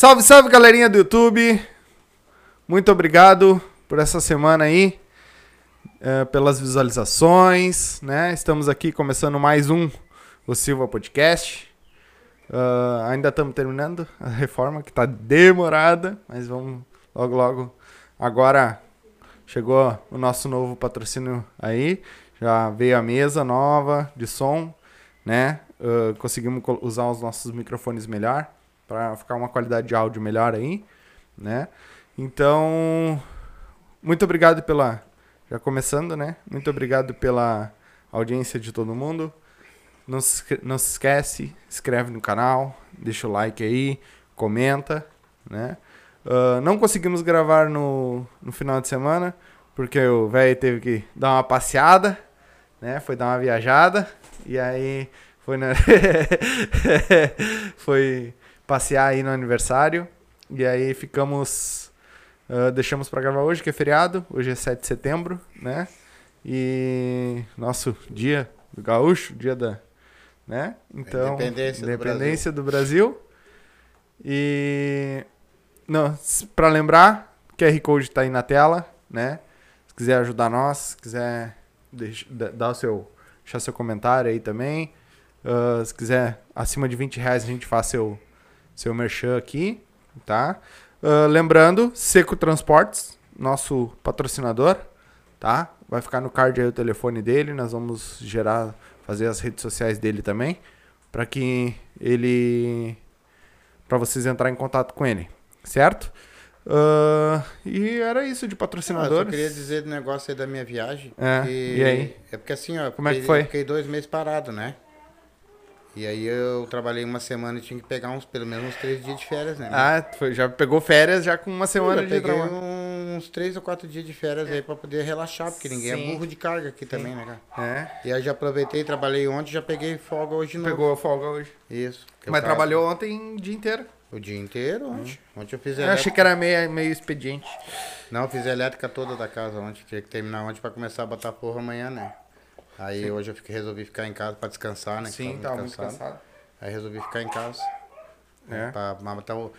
Salve, salve, galerinha do YouTube. Muito obrigado por essa semana aí, eh, pelas visualizações, né? Estamos aqui começando mais um o Silva Podcast. Ah, ainda estamos terminando a reforma que está demorada, mas vamos logo, logo. Agora chegou o nosso novo patrocínio aí, já veio a mesa nova de som, né? Ah, conseguimos co- usar os nossos microfones melhor para ficar uma qualidade de áudio melhor aí, né? Então, muito obrigado pela já começando, né? Muito obrigado pela audiência de todo mundo. Não se, não se esquece, inscreve no canal, deixa o like aí, comenta, né? Ah, não conseguimos gravar no, no final de semana, porque o velho teve que dar uma passeada, né? Foi dar uma viajada, e aí foi, na... foi passear aí no aniversário, e aí ficamos... ah, deixamos pra gravar hoje, que é feriado, hoje é 7 de setembro, né? E nosso dia do gaúcho, dia da, né? Então, Independência do independência do Brasil. E não, pra lembrar, QR Code tá aí na tela, né? Se quiser ajudar nós, se quiser dar o seu deixar seu comentário aí também. Ah, se quiser acima de 20 reais a gente faz seu seu merchan aqui, tá? Ah, lembrando, Seco Transportes, nosso patrocinador, tá? Vai ficar no card aí o telefone dele, nós vamos gerar, fazer as redes sociais dele também, para que ele, para vocês entrarem em contato com ele, certo? Ah, e era isso de Ah, eu patrocinadores. queria dizer do negócio aí da minha viagem. É, e aí? É porque assim, ó. Como é que foi? Fiquei dois meses parado, né? E aí eu trabalhei uma semana e tinha que pegar uns, pelo menos uns três dias de férias, né? Ah, foi- já pegou férias já com uma eu semana já de peguei trabalho. uns três ou quatro dias de férias aí pra poder relaxar, porque ninguém Sim. é burro de carga aqui também, né, cara? É, E aí já aproveitei, trabalhei ontem, já peguei folga hoje novo. pegou a folga hoje. Isso. Mas trabalhou ontem o dia inteiro. O dia inteiro ontem. Ontem eu fiz Eu achei elétrica. que era meio, meio expediente. Não, eu fiz a elétrica toda da casa ontem. Tinha que terminar ontem pra começar a botar porra amanhã, né? Aí hoje eu fiquei, resolvi ficar em casa pra descansar, né? Sim, tava muito cansado. Aí resolvi ficar em casa. É. Pra matar o.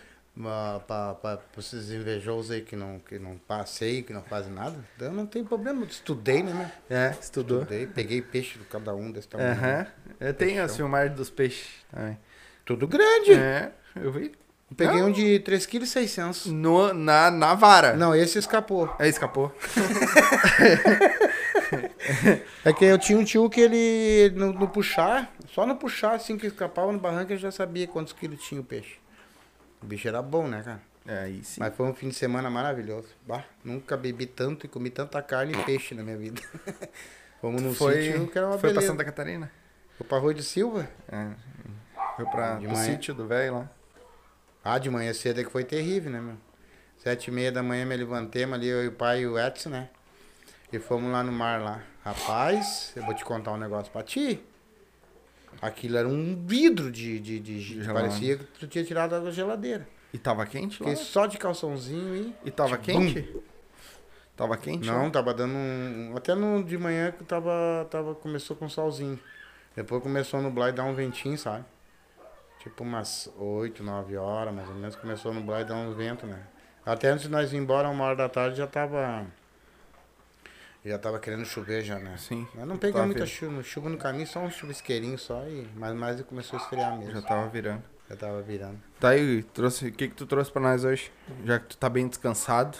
Pra esses invejosos aí que não, que não passei, que não fazem nada. Eu não tem problema. Estudei, né? É, estudou. Estudei, peguei peixe de cada um desse tamanho. Aham. Eu tenho as filmagens dos peixes também. Tudo grande. É, eu vi. Eu Peguei Não. um de 3,6 kg. Na, na vara. Não, esse escapou. Aí escapou. É que eu tinha um tio que ele, no, no puxar, só no puxar, assim que escapava no barranco, ele já sabia quantos quilos tinha o peixe. O bicho era bom, né, cara? É, aí sim. Mas foi um fim de semana maravilhoso. Bah, nunca bebi tanto e comi tanta carne e peixe na minha vida. Fomos num foi sítio que era uma foi pra beleza. Santa Catarina. Foi pra Rua de Silva. É. Foi pra, De manhã. sítio do velho lá. Ah, de manhã cedo é que foi terrível, né, meu? Sete e meia da manhã me levantemos ali, eu e o pai e o Edson, né? E fomos lá no mar lá. Rapaz, eu vou te contar um negócio pra ti. Aquilo era um vidro de... de, de, de parecia que tu tinha tirado da geladeira. E tava quente lá? Fiquei só de calçãozinho e... E tava Bum. quente? Tava quente? Não, lá? tava dando um... Até no de manhã que tava, tava... Começou com solzinho. Depois começou a nublar e dar um ventinho, sabe? Tipo umas 8, 9 horas, mais ou menos, começou a nublar e dar uns ventos, né? Até antes de nós ir embora, uma hora da tarde, já tava... Já tava querendo chover já, né? Sim. Mas não peguei muita chuva, chuva no caminho, só um chuvisqueirinho só, e... mas mais começou a esfriar mesmo. Já tava virando. Já tava virando. Tá aí, trouxe, o que que tu trouxe pra nós hoje? Já que tu tá bem descansado.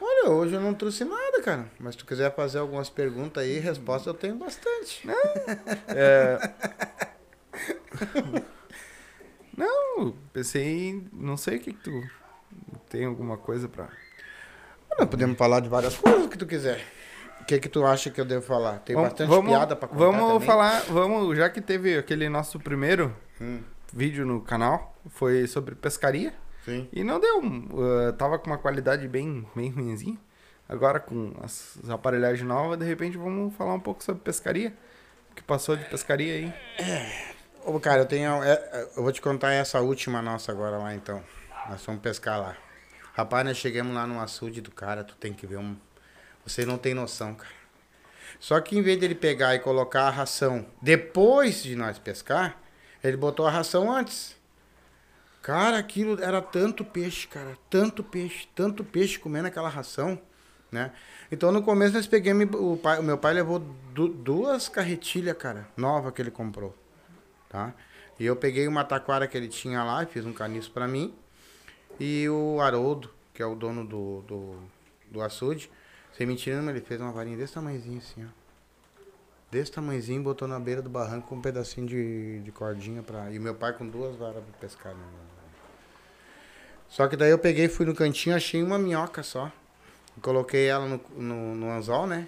Olha, hoje eu não trouxe nada, cara. Mas se tu quiser fazer algumas perguntas aí, resposta eu tenho bastante. É... não, pensei em... Não sei o que que tu... Tem alguma coisa pra... Nós podemos falar de várias coisas que tu quiser. O que que tu acha que eu devo falar? Tem Vamos- bastante vamos, piada pra contar Vamos também. falar, vamos, já que teve aquele nosso primeiro Hum, vídeo no canal, foi sobre pescaria. sim. E não deu, uh, tava com uma qualidade bem, bem ruimzinha. Agora com as, as aparelhagens novas, de repente vamos falar um pouco sobre pescaria. O que passou de pescaria aí. Ô, cara, eu tenho. é, é, eu vou te contar essa última nossa agora lá então. Nós fomos pescar lá. Rapaz, nós chegamos lá no açude do cara, tu tem que ver um. Você não tem noção, cara. Só que em vez dele pegar e colocar a ração depois de nós pescar, ele botou a ração antes. Cara, aquilo era tanto peixe, cara. Tanto peixe, tanto peixe comendo aquela ração, né? Então no começo nós pegamos. O, pai, o meu pai levou du, duas carretilhas, cara, nova que ele comprou. Tá? E eu peguei uma taquara que ele tinha lá e fiz um caniço pra mim. E o Haroldo, que é o dono do, do, do açude, sem mentira, ele fez uma varinha desse tamanhozinho assim, ó. Desse tamanhozinho, botou na beira do barranco com um pedacinho de, de cordinha pra. E meu pai com duas varas pra pescar, né? Só que daí eu peguei, fui no cantinho, achei uma minhoca só. Coloquei ela no, no, no anzol, né?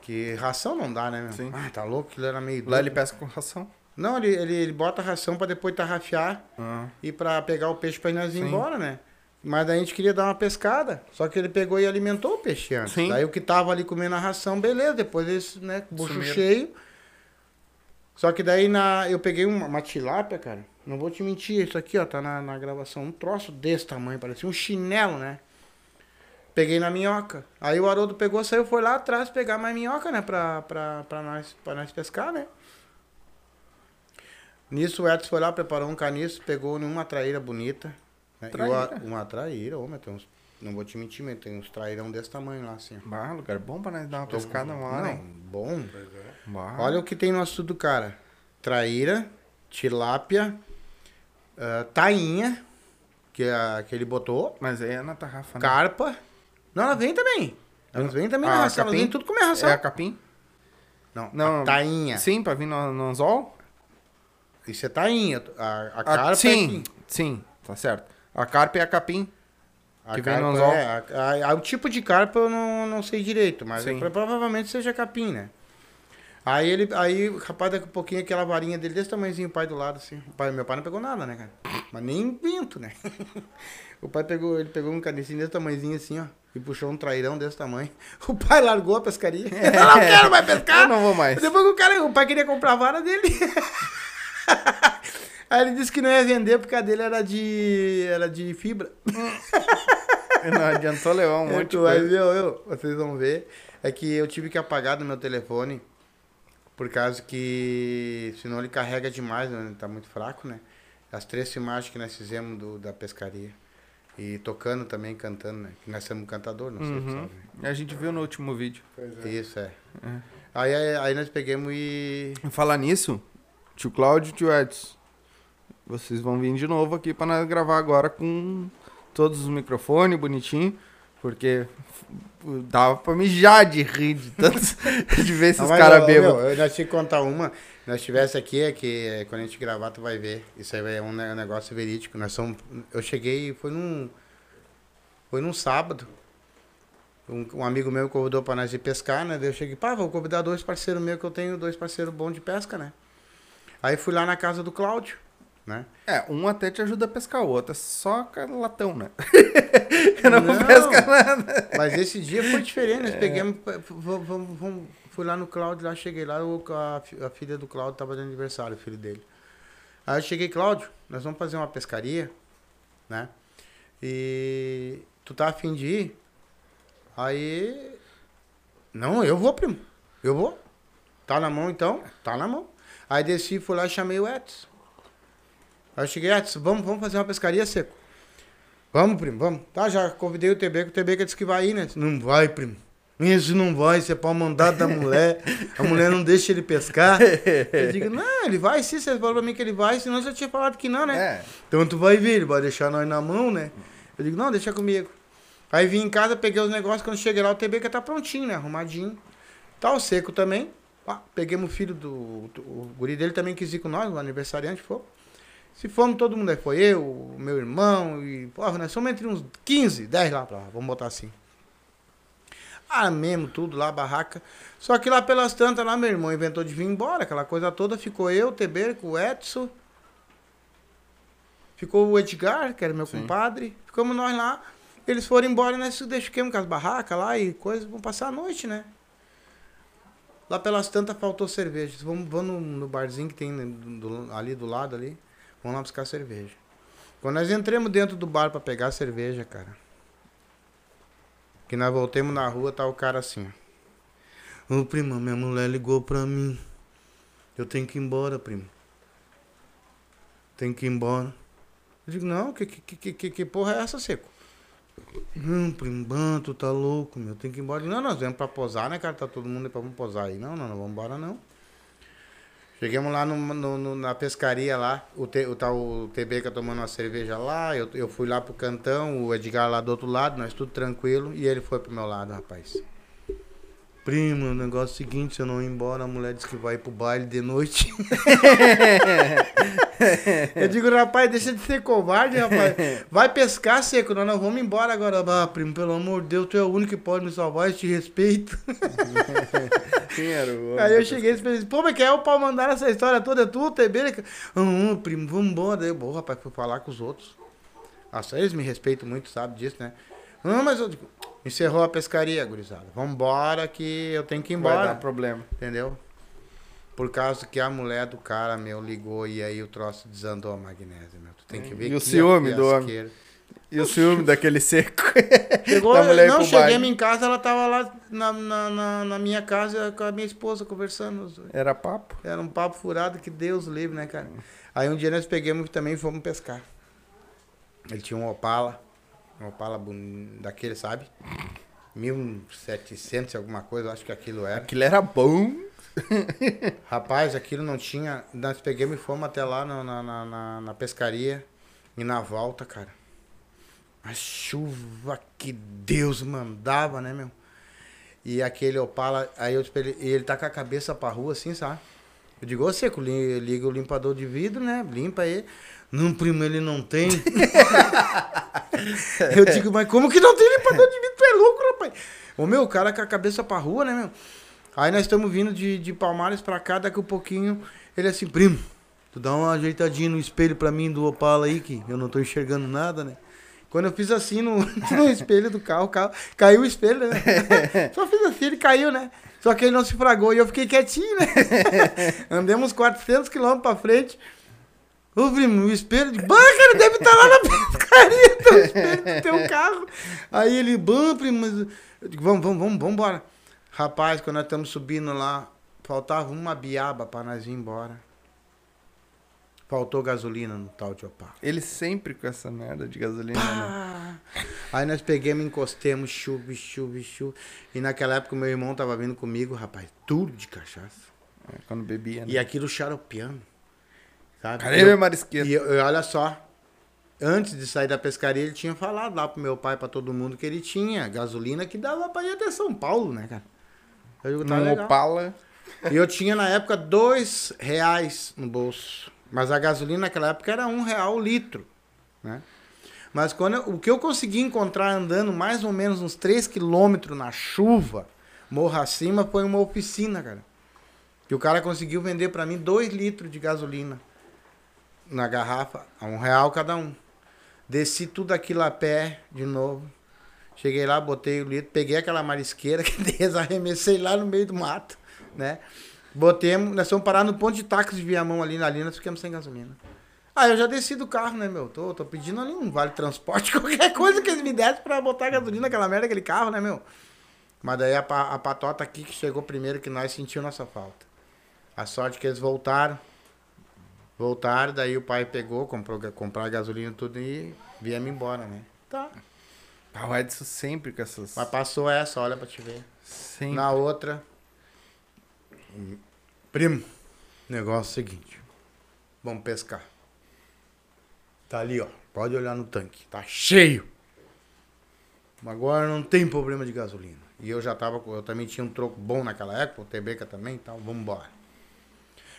Que ração não dá, né, meu? Sim. Ah, tá louco? Aquilo era meio. Lá ele doido. pesca com ração. Não, ele, ele, ele bota ração pra depois tarrafiar Ah. e pra pegar o peixe pra nós ir Sim. embora, né? Mas daí a gente queria dar uma pescada. Só que ele pegou e alimentou o peixe antes. Sim. Daí o que tava ali comendo a ração, beleza. Depois eles, né, bucho Sumiram. cheio. Só que daí na, eu peguei uma, uma tilápia, cara. Não vou te mentir, isso aqui, ó, tá na, na gravação. Um troço desse tamanho, parecia um chinelo, né? Peguei na minhoca. Aí o Haroldo pegou, saiu, foi lá atrás pegar mais minhoca, né? Pra, pra, pra, nós, pra nós pescar, né? Nisso o Edson foi lá, preparou um caniço, pegou numa traíra bonita. Né? E o Traíra? a- uma traíra, mas tem uns, não vou te mentir, mas tem uns trairão desse tamanho lá, assim. Bah, lugar bom pra nós dar uma pescada uma hora, Não, hein? bom. Bah. Olha o que tem no açude do cara. Traíra, tilápia, ah, tainha, que, é a, que ele botou, Mas aí é na tarrafa, né? carpa. Não, ela vem também. Elas vêm também Ah, na elas capim? vêm tudo comer ração. É a capim? Não, Não, a tainha. Sim, pra vir no, no anzol? Isso é tainha. A, a A- carpa é sim, que- sim, tá certo. A carpa é a capim. A Que vem no carpa anzol. é, a- a- o tipo de carpa eu não, não sei direito, mas Sim. provavelmente seja capim, né? Aí ele, aí, rapaz, daqui a pouquinho aquela varinha dele desse tamanhozinho, o pai do lado, assim. O pai, meu pai não pegou nada, né, cara? Mas nem vento, né? o pai pegou, ele pegou um canicinho desse tamanhozinho assim, ó. E puxou um trairão desse tamanho. O pai largou a pescaria. Eu não quero mais pescar. Eu não vou mais. Depois o cara, o pai queria comprar a vara dele. Aí ele disse que não ia vender porque a dele era de, era de fibra. Não adiantou levar um É, monte ver, ó, eu, vocês vão ver. É que eu tive que apagar do meu telefone. Por causa que. Senão ele carrega demais, né? Ele tá muito fraco, né? As três filmagens que nós fizemos do, da pescaria. E tocando também, cantando, né? Que nós somos cantador, não sei se Uhum. sabe. A gente viu no último vídeo. Isso, é. É. Aí, aí, aí nós pegamos e. Falar nisso, tio Cláudio e tio Edson, vocês vão vir de novo aqui nós gravar agora com todos os microfones bonitinho, porque dava pra mijar de rir de tantos, de ver esses caras bêbados. eu nós te contar uma. Nós tivesse aqui, é que é, quando a gente gravar, tu vai ver. Isso aí é um ne- negócio verídico. Nós somos, eu cheguei, foi num. Foi num sábado. Um, um amigo meu convidou pra nós ir pescar, né? Daí eu cheguei, pá, vou convidar dois parceiros meus que eu tenho, dois parceiros bons de pesca, né? Aí fui lá na casa do Cláudio, né? É, um até te ajuda a pescar, o outro é só latão, né? Eu não, Não. pesca nada. Mas esse dia foi diferente, nós pegamos, vamos, vamos, vamos- fui lá no Cláudio, lá cheguei lá, a, a filha do Cláudio tava de aniversário, o filho dele. Aí eu cheguei, Cláudio, nós vamos fazer uma pescaria, né? E tu tá afim de ir? Aí, não, eu vou, primo, eu vou. Tá na mão então? Tá na mão. Aí desci, fui lá e chamei o Edson. Aí eu cheguei, Edson, vamos, vamos fazer uma pescaria, Seco? Vamos, primo, vamos. Tá, já convidei o TB, que o TB que disse que vai ir, né? Disse, Não vai, primo. Isso não vai, isso é pau mandado da mulher. A mulher não deixa ele pescar. Eu digo, não, ele vai sim, você falou pra mim que ele vai, senão você tinha falado que não, né? É, Então tu vai ver, ele vai deixar nós na mão, né? Eu digo, não, deixa comigo. Aí vim em casa, peguei os negócios, quando cheguei lá, o TB que tá prontinho, né? Arrumadinho. Tá o seco também. Ah, peguemos o filho do, do- O guri dele também quis ir com nós, o aniversariante foi. Se fomos todo mundo aí, foi eu, meu irmão e. Porra, nós somos entre uns 15, 10 lá pra lá, vamos botar assim. Armemos tudo lá, barraca. Só que lá pelas tantas, lá meu irmão inventou de vir embora, aquela coisa toda. Ficou eu, o com o Edson. Ficou o Edgar, que era meu Sim. compadre. Ficamos nós lá. Eles foram embora e nós deixamos com as barracas lá e coisas. Vamos passar a noite, né? Lá pelas tantas faltou cerveja. Vamos, vamos no, no barzinho que tem né, do- ali do lado ali. Vamos lá buscar cerveja. Quando nós entramos dentro do bar pra pegar cerveja, cara. Que nós voltemos na rua, tá o cara assim, ó. Ô prima, minha mulher ligou pra mim. Eu tenho que ir embora, primo. Tenho que ir embora. Eu digo, não, que, que, que, que, que porra é essa, Seco? Não, primo, tu tá louco, meu, tem que ir embora. Não, nós viemos pra posar, né, cara? Tá todo mundo aí pra vamos posar aí. Não, não, não vamos embora, não. Chegamos lá no, no- no- na pescaria lá, o, te, o tal o tomando uma cerveja lá, eu, eu fui lá pro cantão, o Edgar lá do outro lado, nós tudo tranquilo, e ele foi pro meu lado, rapaz. Primo, o negócio é o seguinte, se eu não ir embora, a mulher disse que vai ir pro baile de noite. eu digo, rapaz, deixa de ser covarde, rapaz. Vai pescar, seco, nós não vamos embora agora. Ah, primo, pelo amor de Deus, tu é o único que pode me salvar, eu te respeito. Quem era o? Aí eu cheguei e falei, pô, mas quem é o pau mandar essa história toda? É tu, TB? Ah, primo, vamos embora. Daí bom, rapaz, fui falar com os outros. Nossa, eles me respeitam muito, sabe disso, né? Ah, mas eu digo, encerrou a pescaria, gurizada. Vambora que eu tenho que ir Vai embora. dar problema. Entendeu? Por causa que a mulher do cara, meu, ligou e aí o troço desandou a magnésio, meu. Tu tem que ver E o ciúme do homem? E o ciúme daquele seco. Chegou, Da mulher não, cheguei em casa, ela tava lá na, na, na, na minha casa com a minha esposa conversando. Era papo? Era um papo furado que Deus livre, né, cara? Aí um dia nós pegamos e também fomos pescar. Ele tinha um Opala, um Opala daquele, sabe? 1700 e alguma coisa, eu acho que aquilo era. Aquilo era bom. Rapaz, aquilo não tinha. Nós pegamos e fomos até lá na, na, na- na- pescaria. E na volta, cara. A chuva que Deus mandava, né, meu? E aquele Opala, aí eu espelhei, e ele tá com a cabeça pra rua assim, sabe? Eu digo, ô Seco, li- liga o limpador de vidro, né? Limpa ele. Não, primo, ele não tem. eu digo, mas como que não tem limpador de vidro? Tu é louco, rapaz? Ô meu, o cara com a cabeça pra rua, né, meu? Aí nós estamos vindo de, de Palmares pra cá, daqui a pouquinho, ele assim, primo, tu dá uma ajeitadinha no espelho pra mim do Opala aí, que eu não tô enxergando nada, né? Quando eu fiz assim no, no espelho do carro, o carro caiu o espelho, né? Só fiz assim, ele caiu, né? Só que ele não se fragou e eu fiquei quietinho, né? Andemos 400 quilômetros pra frente. Ô, primo, o espelho de. Bah, cara, deve estar lá na pescaria, tá o espelho do teu carro. Aí ele, bom, primo, mas. Eu digo, vamos, vamos, vamos, vamos embora. Rapaz, quando nós estamos subindo lá, faltava uma biaba pra nós ir embora. Faltou gasolina no tal de Opala. Ele sempre com essa merda de gasolina, né? Aí nós pegamos, encostemos, chuva, chuva, chuva. E naquela época meu irmão tava vindo comigo, rapaz, tudo de cachaça. É, Quando bebia, né? E aquilo xaropeando. Sabe? Cadê E meu eu- marisqueiro? E eu- eu- olha só, antes de sair da pescaria, ele tinha falado lá pro meu pai, pra todo mundo, que ele tinha gasolina que dava pra ir até São Paulo, né, cara? Eu digo, tá Num legal. Opala. E eu tinha na época dois reais no bolso. Mas a gasolina naquela época era um real o litro, né? Mas quando eu- o que eu consegui encontrar andando mais ou menos uns 3 quilômetros na chuva, morro acima, foi uma oficina, cara. E o cara conseguiu vender pra mim 2 litros de gasolina na garrafa, a um real cada um. Desci tudo aquilo a pé de novo. Cheguei lá, botei o litro, peguei aquela marisqueira que desarremessei lá no meio do mato, né? Botemos, nós fomos parar no ponto de táxi de Viamão ali na linha, nós ficamos sem gasolina. Aí eu já desci do carro, né, meu? Tô, tô pedindo ali um vale transporte, qualquer coisa que eles me dessem pra botar gasolina naquela merda, aquele carro, né, meu? Mas daí a, a patota aqui que chegou primeiro que nós sentiu nossa falta. A sorte que eles voltaram. Voltaram, daí o pai pegou, comprou, a gasolina e tudo e viemos embora, né? Tá. Ah, o Edson sempre com essas. Mas passou essa, olha pra te ver. Sempre. Na outra. Primo, negócio é o seguinte. Vamos pescar. Tá ali, ó. Pode olhar no tanque. Tá cheio. Agora não tem problema de gasolina. E eu já tava. Eu também tinha um troco bom naquela época, o TBK também, então vamos embora.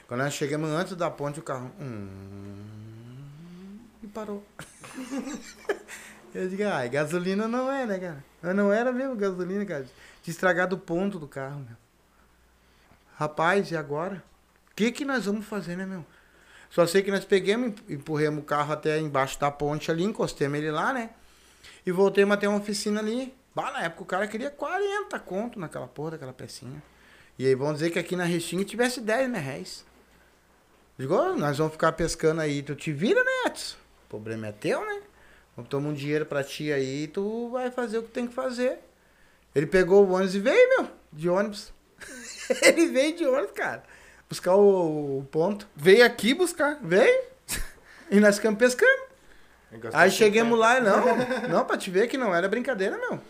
Quando nós chegamos antes da ponte, o carro. Hum, e parou. eu digo, ah, gasolina não é, né, cara? Mas não era mesmo gasolina, cara. Tinha estragado o ponto do carro, meu. Rapaz, e agora? O que que nós vamos fazer, né, meu? Só sei que nós pegamos, empurramos o carro até embaixo da ponte ali, encostemos ele lá, né? E voltemos até uma oficina ali. Bah, na época o cara queria 40 conto naquela porra daquela pecinha. E aí vamos dizer que aqui na Restinga tivesse 10 mil reais. Digo, "Ó, nós vamos ficar pescando aí, tu te vira, né, Edson? O problema é teu, né? Tomar um dinheiro pra ti aí e tu vai fazer o que tem que fazer. Ele pegou o ônibus e veio, meu, de ônibus. Ele veio de ônibus, cara. Buscar o, o ponto. Veio aqui buscar. Veio. E nós ficamos pescando. Aí chegamos lá e não, não, pra te ver que não era brincadeira, meu.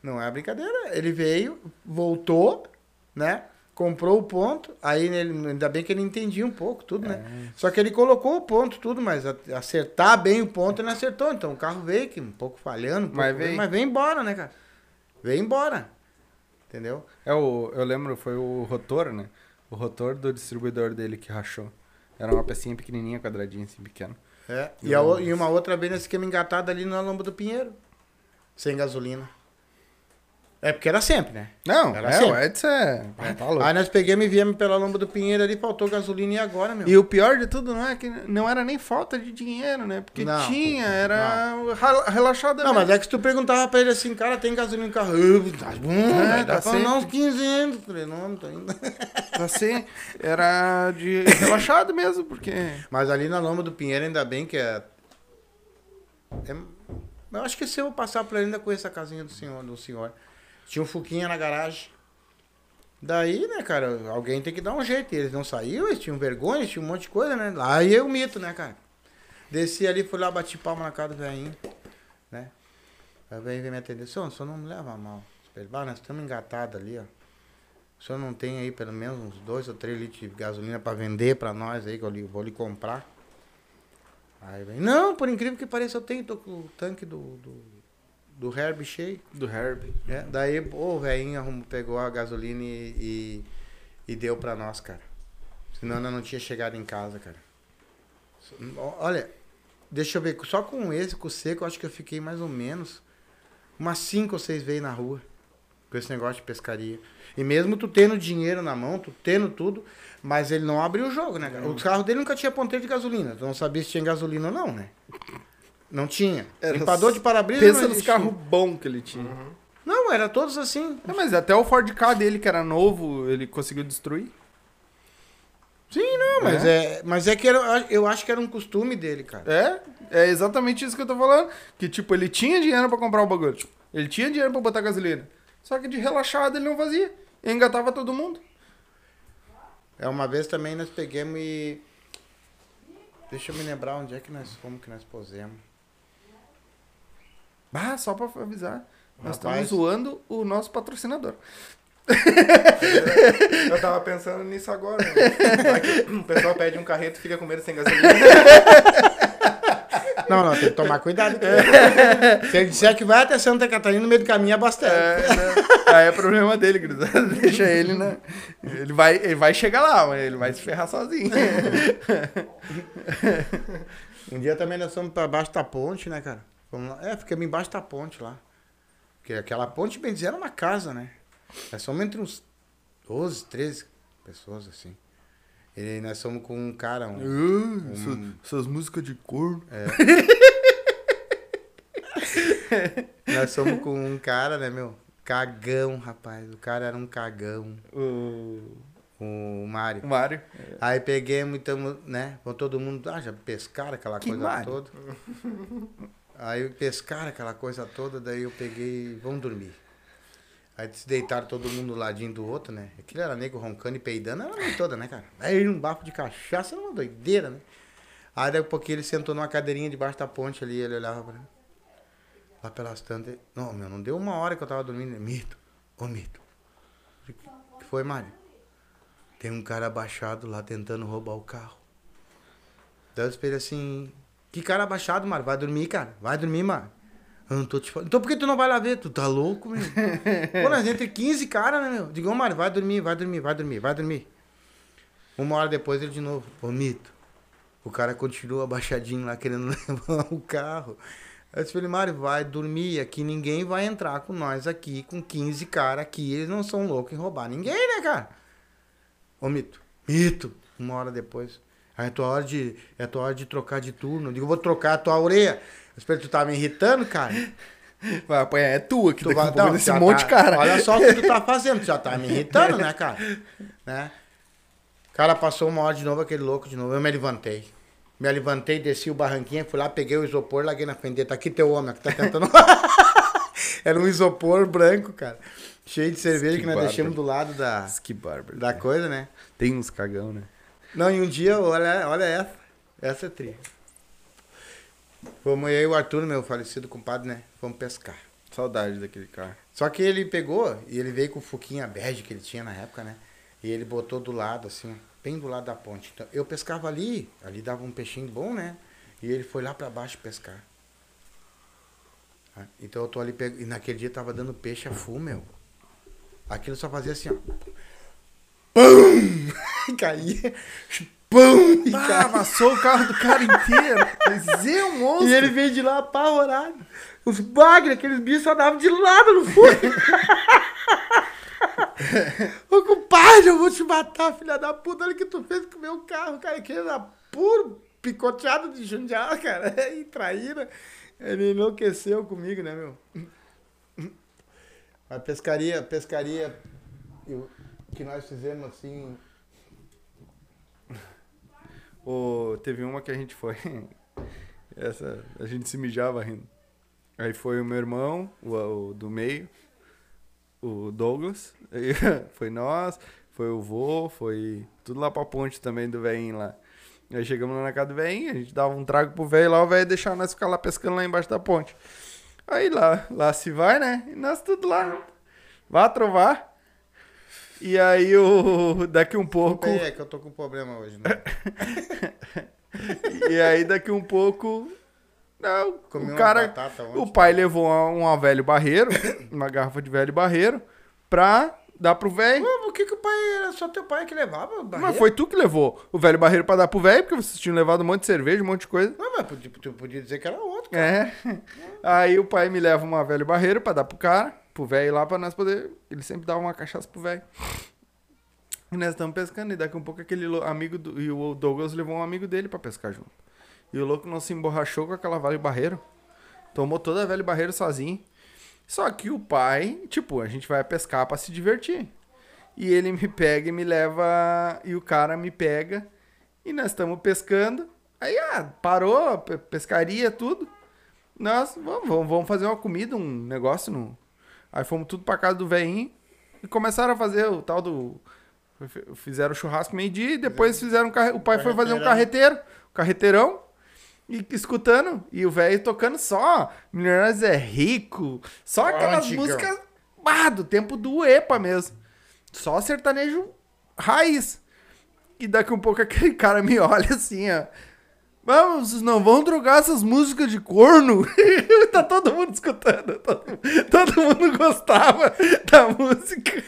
Não é brincadeira. Ele veio, voltou, né? Comprou o ponto, aí ele, ainda bem que ele entendia um pouco tudo, né? É. Só que ele colocou o ponto, tudo, mas acertar bem o ponto ele não acertou. Então o carro veio que um pouco falhando, um Mas pouco- veio. mas veio embora, né, cara? Veio embora. Entendeu? É o, eu lembro, foi o rotor, né? O rotor do distribuidor dele que rachou. Era uma pecinha pequenininha, quadradinha assim, pequena. É. E, a e uma outra vez nesse esquema engatado ali na Lomba do Pinheiro. Sem gasolina. É porque era sempre, né? Não, Era é, assim. o Edson é... Tá louco. Aí nós pegamos e viemos pela Lomba do Pinheiro ali, faltou gasolina e agora, meu? E o pior de tudo não é que não era nem falta de dinheiro, né? Porque Não. tinha, era rela- relaxado Não, mas é que se tu perguntava pra ele assim, cara, tem gasolina no carro? Eu, Tá bom, É, tá sempre. andar uns 15 anos. Falei, não, não tô indo. assim, era de relaxado mesmo, porque... Mas ali na Lomba do Pinheiro, ainda bem que é... é- Eu acho que se eu passar por ali, ainda conheço a casinha do senhor, do senhor. Tinha um Fuquinha na garagem. Daí, né, cara, alguém tem que dar um jeito. E eles não saíram, eles tinham vergonha, eles tinham um monte de coisa, né? Ia o mito, né, cara? Desci ali, fui lá, bati palma na cara do velhinho, né? Aí velhinho veio me atender. O senhor não me leva mal. Ele, "Bah, nós estamos engatados ali, ó. O senhor não tem aí pelo menos uns dois ou três litros de gasolina pra vender pra nós aí, que eu vou lhe comprar? Aí vem, não, por incrível que pareça, eu tenho, tô com o tanque do, do, do Herb cheio. Do Herbie. É, daí o velhinho arrumou- pegou a gasolina e, e, e deu pra nós, cara. Senão eu não tinha chegado em casa, cara. Olha, deixa eu ver, só com esse, com o seco, eu acho que eu fiquei mais ou menos umas cinco ou seis vezes na rua. Com esse negócio de pescaria. E mesmo tu tendo dinheiro na mão, tu tendo tudo, mas ele não abriu o jogo, né, cara? O carro dele nunca tinha ponteiro de gasolina. Tu não sabia se tinha gasolina ou não, né? Não tinha. Era Limpador de para-brisa Pensa não nos carros bons que ele tinha. Não, era todos assim. É, mas até o Ford K dele, que era novo, ele conseguiu destruir. Sim, não, mas é, mas é que era, eu acho que era um costume dele, cara. É, é exatamente isso que eu tô falando. Que, tipo, ele tinha dinheiro pra comprar o bagulho. Tipo, ele tinha dinheiro pra botar gasolina. Só que de relaxado ele não fazia. E engatava todo mundo. É uma vez também nós pegamos e deixa eu me lembrar onde é que nós fomos que nós posemos. Ah, só pra avisar. Nós Rapaz. estamos zoando o nosso patrocinador. Eu tava pensando nisso agora. Né? O pessoal pede um carreto e fica com medo sem gasolina. Não, não, tem que tomar cuidado. cara. Se ele disser que vai até Santa Catarina, no meio do caminho abastece. É, né? Aí é problema dele, gurizada. Deixa ele, né? Ele vai, ele vai chegar lá, mas ele vai se ferrar sozinho. Um dia também nós fomos pra baixo da ponte, né, cara? É, ficamos embaixo da ponte lá. Porque aquela ponte, bem dizer, era uma casa, né? Nós fomos entre uns 12, 13 pessoas, assim. E nós fomos com um cara, um, Uh, essas, essas músicas de cor. Nós somos com um cara, né, meu? Cagão, rapaz. O cara era um cagão. O, O Mário. o Mário. Aí peguemos e tamo, né? Com todo mundo. Ah, já pescaram aquela Que coisa Mário? toda. Aí pescaram aquela coisa toda, daí eu peguei vamos dormir. Aí se deitaram todo mundo do ladinho do outro, né? Aquilo era nego roncando e peidando, era a noite toda, né, cara? Aí um bafo de cachaça era uma doideira, né? Aí daqui a pouquinho ele sentou numa cadeirinha debaixo da ponte ali, ele olhava pra mim. Lá pelas tantas. Não, meu, não deu uma hora que eu tava dormindo. Ele, Mito, ô Mito. O que foi, Mário? Tem um cara abaixado lá tentando roubar o carro. Daí eu esperei assim. Que cara abaixado, Mário? Vai dormir, cara. Vai dormir, Mário. Eu não tô te falando. Então por que tu não vai lá ver? Tu tá louco, meu? Pô, nós entre 15 caras, né, meu? Digo, Mário, vai dormir, vai dormir, vai dormir, vai dormir. Uma hora depois ele de novo. Ô, Mito. O cara continua abaixadinho lá querendo levar o carro. Aí eu falei, Mário, vai dormir aqui, ninguém vai entrar com nós aqui, com 15 caras aqui, eles não são loucos em roubar ninguém, né, cara? Ô, Mito, Mito, uma hora depois. Aí é tua hora de, é tua hora de trocar de turno. Eu digo, vou trocar a tua orelha. Eu espero que tu tá me irritando, cara. Vai apanhar, é tua que Tu vai, desse já monte de tá- cara. Olha só o que tu tá fazendo, tu já tá me irritando, né, cara? Né? O cara passou uma hora de novo, aquele louco de novo. Eu me levantei. Me levantei, desci o barranquinho, fui lá, peguei o isopor, larguei na frente dele. Tá aqui teu homem, que tá tentando. Era um isopor branco, cara. Cheio de cerveja Que que, nós bárbaro. deixamos do lado da, Que bárbaro. da coisa, né? Tem uns cagão, né? Não, e um dia, olha, olha essa. Essa é tri. Fomos eu e o Arthur, meu falecido compadre, né? Fomos pescar. Saudade daquele cara. Só que ele pegou e ele veio com o Fuquinha bege que ele tinha na época, né? E ele botou do lado, assim, bem do lado da ponte. Então, eu pescava ali, ali dava um peixinho bom, né? E ele foi lá pra baixo pescar. Então eu tô ali, peg... e naquele dia tava dando peixe a full, meu. Aquilo só fazia assim, ó. Pum! Caía. Pum! E Ah, caía. amassou o carro do cara inteiro. Mas é um monstro. E ele veio de lá apavorado. Os bagres, aqueles bichos só davam de lado no fundo. Ô compadre, eu vou te matar, filha da puta. Olha o que tu fez com o meu carro, cara. Que era puro picoteado de jundial, cara. E traíra. Ele enlouqueceu comigo, né, meu? A pescaria, pescaria eu- que nós fizemos assim. Ô, teve uma que a gente foi. Essa, a gente se mijava rindo. Aí foi o meu irmão, o, o do meio, o Douglas, foi nós, foi o vô, foi tudo lá pra ponte também do velhinho lá. Aí chegamos lá na casa do velhinho, a gente dava um trago pro velho lá, o velho deixava nós ficar lá pescando lá embaixo da ponte. Aí lá, lá se vai, né? E nós tudo lá. Vá trovar. E aí o daqui um pouco. É que eu tô com problema hoje, né? E aí daqui um pouco. Não, Comi o cara. O pai levou uma, uma velho barreiro, uma garrafa de velho barreiro, pra dar pro velho. Mas por que, que o pai era só teu pai que levava? barreira? Mas foi tu que levou o velho barreiro pra dar pro velho, porque vocês tinham levado um monte de cerveja, um monte de coisa. Não, mas tu podia dizer que era outro, cara. É. Aí o pai me leva uma velho barreiro pra dar pro cara, pro velho lá, pra nós poder. Ele sempre dava uma cachaça pro velho. E nós estamos pescando, e daqui um pouco aquele amigo do, e o Douglas levou um amigo dele pra pescar junto. E o louco não se emborrachou com aquela velho barreiro. Tomou toda a velho barreiro sozinho. Só que o pai, tipo, a gente vai pescar pra se divertir. E ele me pega e me leva. E o cara me pega. E nós estamos pescando. Aí, ah, parou, pe- pescaria, tudo. Nós, vamos- vamos fazer uma comida, um negócio. No... Aí fomos tudo pra casa do velhinho. E começaram a fazer o tal do. Fizeram o churrasco meio-dia e depois fizeram. um carre- O pai foi fazer um carreteiro, um carreteirão. E escutando, e o velho tocando só Milionários é Rico, só aquelas Antigão. músicas ah, do tempo do EPA mesmo. Só sertanejo raiz. E daqui um pouco aquele cara me olha assim, ó. Vamos, vocês não vão drogar essas músicas de corno? tá todo mundo escutando. Todo, todo mundo gostava da música.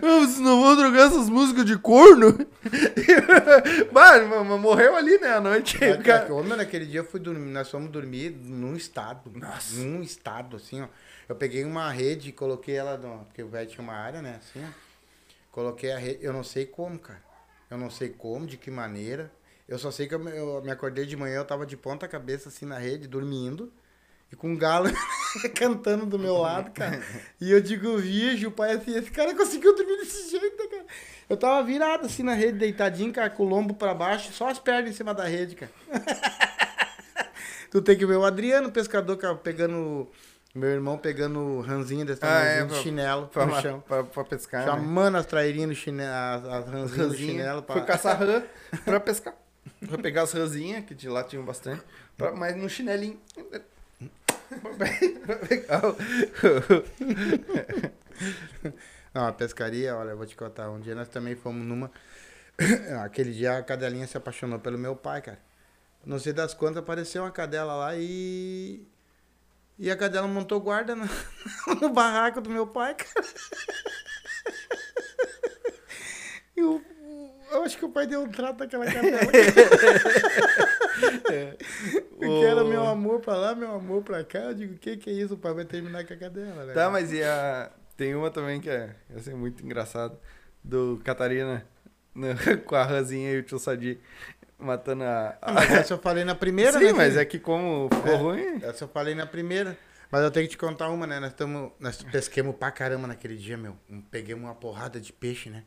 Vamos, vocês não vão drogar essas músicas de corno? Mano, mas morreu ali, né, à noite. O Cara, cara- Homem, naquele dia eu fui dormir, nós fomos dormir num estado. Nossa. Num estado, assim, ó. Eu peguei uma rede e coloquei ela, no, porque o velho tinha uma área, né, assim, ó. Coloquei a rede, eu não sei como, cara. Eu não sei como, de que maneira. Eu só sei que eu, me- eu me acordei de manhã, eu tava de ponta cabeça, assim, na rede, dormindo. E com um galo cantando do meu lado, cara. E eu digo, virgem, o pai assim, esse cara conseguiu dormir desse jeito, né, cara? Eu tava virado assim na rede, deitadinho, cara, com o lombo pra baixo, só as pernas em cima da rede, cara. tu tem que ver o Adriano, pescador, cara, pegando. Meu irmão pegando ranzinho desse Ah, é, pra- chinelo pra, no chão. pra, pra pescar. né? Chamando as trairinhas no chinelo, as, as ranzinhas no Ranzinha. chinelo. Pra... Fui caçar rã pra pescar. Vou pegar as rãzinhas, que de lá tinham bastante, pra- mas no chinelinho. Não, a pescaria, olha, vou te contar. Um dia nós também fomos numa. Aquele dia a cadelinha se apaixonou pelo meu pai, cara. Não sei das quantas, apareceu uma cadela lá e. E a cadela montou guarda no, no barraco do meu pai, cara. E o- eu acho que o pai deu um trato naquela cadela. Porque era meu amor pra lá, meu amor pra cá. Eu digo, o que que é isso? O pai vai terminar com a cadela, né? Tá, mas e a. Tem uma também que é. É muito engraçado. Do Catarina. no- com a rãzinha e o tio Sadi matando a. Mas essa eu falei na primeira, Sim, né? mas é que como ficou É. ruim. Essa eu falei na primeira. Mas eu tenho que te contar uma, né? Nós, tamo, nós pesquemos pra caramba naquele dia, meu. Peguemos uma porrada de peixe, né?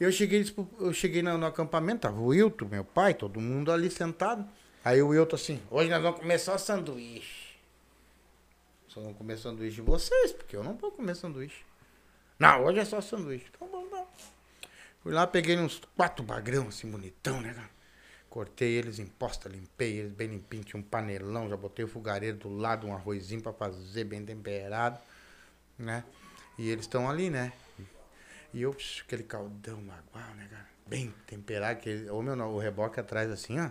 Eu cheguei, tipo, eu cheguei no, no acampamento, tava o Wilton, meu pai, todo mundo ali sentado. Aí o Wilton assim, hoje nós vamos comer só sanduíche. Só vamos comer sanduíche de vocês, porque eu não vou comer sanduíche. Não, hoje é só sanduíche. Então bom, tá. Fui lá, peguei uns quatro bagrão, assim, bonitão, né, cara? Cortei eles em posta, limpei eles bem limpinho, tinha um panelão, já botei o fogareiro do lado, um arrozinho pra fazer bem temperado, né? E eles estão ali, né? E eu, psh, aquele caldão bagual, né, cara? Bem temperado, aquele, ô meu, não, o reboque atrás assim, ó.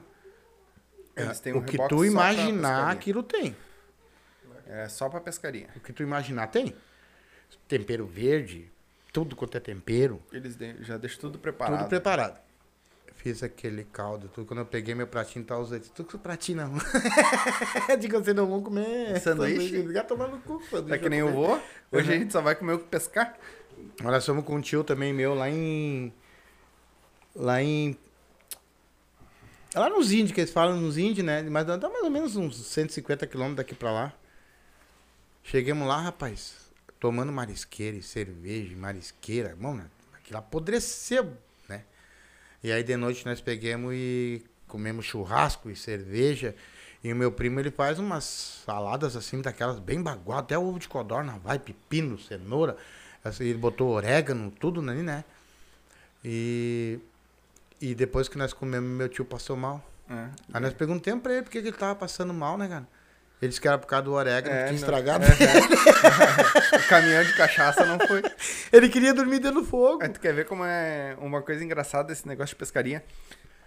Eles têm o um que reboque tu imaginar, aquilo tem. É só pra pescaria. O que tu imaginar tem. Tempero verde, tudo quanto é tempero, Eles de- já deixam tudo preparado. tudo preparado. Fiz aquele caldo, tudo. Quando eu peguei meu pratinho, tá usando. Tudo com pratinho na mão. Digo, vocês não vão comer Sanduíche? Já tomar no cu. É que nem eu vou. Hoje a gente só vai comer o que pescar. Nós fomos com um tio também meu lá em. Lá em. Lá nos índios, que eles falam nos índios, né? Mas dá mais ou menos uns 150 quilômetros daqui pra lá. Chegamos lá, rapaz, tomando marisqueira e cerveja, marisqueira. Mano, aquilo apodreceu, né? E aí de noite nós pegamos e comemos churrasco e cerveja. E o meu primo, ele faz umas saladas assim, daquelas bem baguadas, até ovo de codorna, vai, pepino, cenoura. Ele botou orégano, tudo ali, né? E, e depois que nós comemos, meu tio passou mal. É. Aí nós perguntamos pra ele por que ele tava passando mal, né, cara? Ele disse que era por causa do orégano, É, que tinha não- estragado. O caminhão de cachaça não foi. Ele queria dormir dentro do fogo. Aí tu quer ver como é uma coisa engraçada esse negócio de pescaria?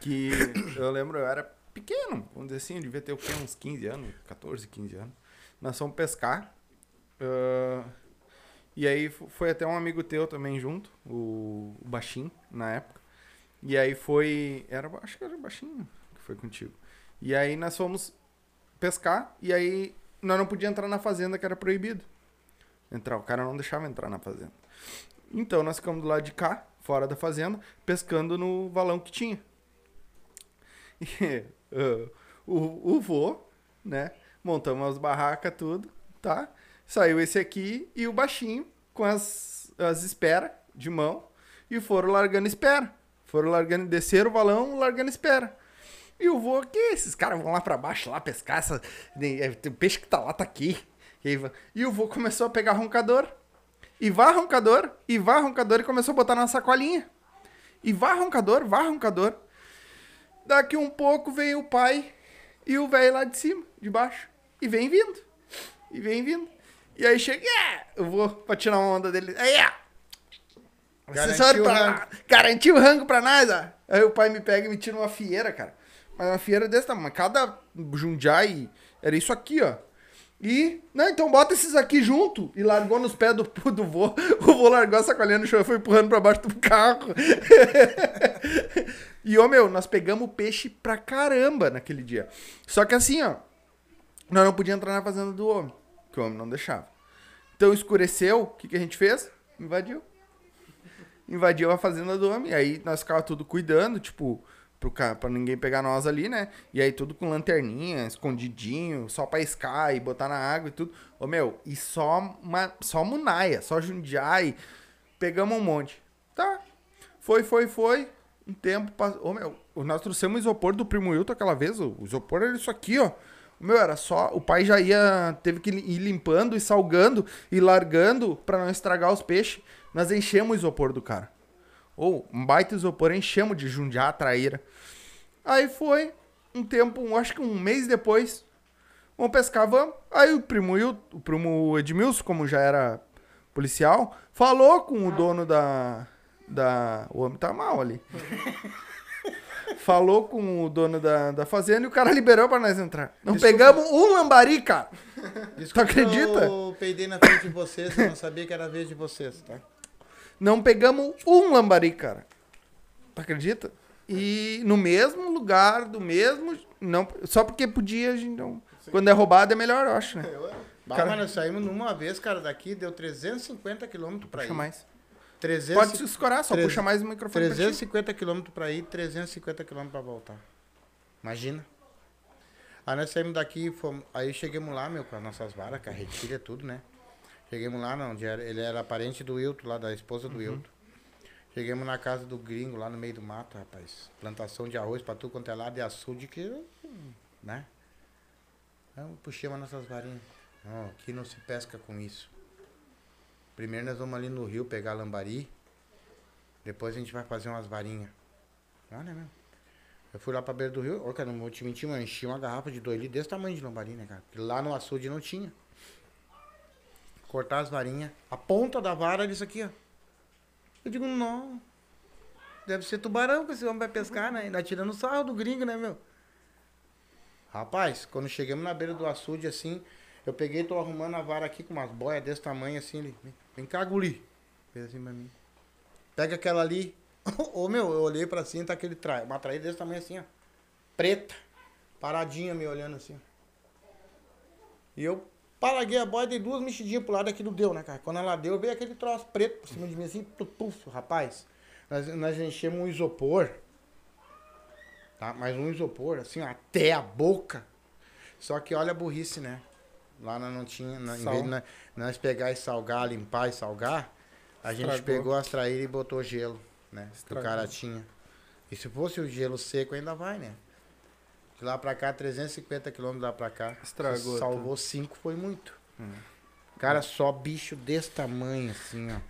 Que eu lembro, eu era pequeno, vamos dizer assim, eu devia ter o quê? Uns 15 anos, 14, 15 anos. Nós fomos pescar. ah, e aí fo- foi até um amigo teu também junto, o, Baixinho, na época. E aí foi. Era, acho que era o Baixinho que foi contigo. E aí nós fomos pescar e aí nós não podíamos entrar na fazenda que era proibido. Entrar, o cara não deixava entrar na fazenda. Então nós ficamos do lado de cá, fora da fazenda, pescando no valão que tinha. E, ah, o, o vô, né? Montamos as barracas, tudo, tá? Saiu esse aqui e o baixinho com as, as esperas de mão e foram largando espera. Foram largando, desceram o valão, largando espera. E o vô, que esses caras vão lá pra baixo, lá pescar, essa, nem- é, o peixe que tá lá tá aqui. E, o vô começou a pegar roncador. E vá roncador, e vá roncador, e começou a botar na sacolinha. E vá roncador, vá roncador. Daqui um pouco vem o pai e o velho lá de cima, de baixo. E vem vindo. E vem vindo. E aí chega, "É", eu vou pra tirar uma onda dele. Aí, o pra rango. Garantiu o rango pra nós, ó. Aí o pai me pega e me tira uma fieira, cara. Mas uma fieira desse tamanho. Cada jundiai era isso aqui, ó. E, não, então bota esses aqui junto. E largou nos pés do, do vô. O vô largou a sacolinha no chão e foi empurrando pra baixo do carro. e, ô meu, nós pegamos peixe pra caramba naquele dia. Só que assim, ó. Nós não podíamos entrar na fazenda do homem. Que o homem não deixava. Então escureceu. O que, que a gente fez? Invadiu invadiu a fazenda do homem. Aí nós ficava tudo cuidando, tipo, pro ca- pra ninguém pegar nós ali, né? E aí tudo com lanterninha, escondidinho, só pra iscar e botar na água e tudo. Ô meu, e só, uma, só munaia, só jundiai. Pegamos um monte. Tá. Foi, foi, foi. Um tempo passou. Ô meu, nós trouxemos isopor do primo Wilton aquela vez. O isopor era isso aqui, ó. Meu era só. O pai já ia. Teve que ir limpando e salgando e largando pra não estragar os peixes. Nós enchemos o isopor do cara. Ou um baita isopor, enchemos de jundiá, traíra. Aí foi um tempo, acho que um mês depois. Vamos pescar, vamos. Aí o primo, o primo Edmilson, como já era policial, falou com o dono da. da o homem tá mal ali. falou com o dono da, da fazenda e o cara liberou pra nós entrar. Não pegamos um lambari, cara. Desculpa, acredita? Eu peidei na frente de vocês, eu não sabia que era a vez de vocês, tá? Não pegamos um lambari, cara. Tu acredita? E no mesmo lugar, do mesmo. Não, só porque podia, a gente não. Quando é roubado é melhor, eu acho, né? Bah, Cara- mas nós saímos numa vez, cara, daqui, deu 350 quilômetros pra ir. mais. 300, Pode se escorar, só treze- puxa mais o microfone pra ti. 350 quilômetros pra ir, 350 quilômetros pra voltar. Imagina. Aí nós saímos daqui, e fomos, aí chegamos lá, meu, com as nossas varas, carretilha, tudo, né? Chegamos lá, não, ele era parente do Wilton, lá da esposa do Wilton. Chegamos na casa do gringo, lá no meio do mato, rapaz. Plantação de arroz pra tudo quanto é lado, de açude, que, né? Então, puxamos as nossas varinhas. Não, aqui não se pesca com isso. Primeiro nós vamos ali no rio pegar lambari. Depois a gente vai fazer umas varinhas. Olha mesmo. Eu fui lá pra beira do rio, ó, cara, não vou te enchi uma garrafa de 2 litros desse tamanho de lambari, né, cara? Porque lá no açude não tinha. Cortar as varinhas. A ponta da vara disso aqui, ó. Eu digo, não. Deve ser tubarão que esse homem vai pescar, né? Ainda tirando sarro do gringo, né, meu? Rapaz, quando chegamos na beira do açude, assim, eu peguei, tô arrumando a vara aqui com umas boias desse tamanho, assim, ele, vem, cá, guri. Fez assim pra mim. Pega aquela ali. Ô, meu, eu olhei pra cima, tá aquele tra... uma traíra desse tamanho assim, ó. Preta. Paradinha me olhando assim. E eu palaguei a boia, dei duas mexidinhas pro lado, aquilo deu, né, cara? Quando ela deu, veio aquele troço preto por cima de mim, assim, puf, rapaz. Nós, nós enchemos um isopor, tá? Mas um isopor, assim, ó, até a boca. Só que olha a burrice, né? Lá nós não tinha, na- em vez de nós, nós pegar e salgar, limpar e salgar, a gente Estragou. pegou as traíras e botou gelo, né? Que o Estragou. cara tinha. E se fosse o gelo seco, ainda vai, né? De lá pra cá, 350 quilômetros lá pra cá. Estragou Salvou 5, foi muito. Hum. Cara, só bicho desse tamanho, assim, ó.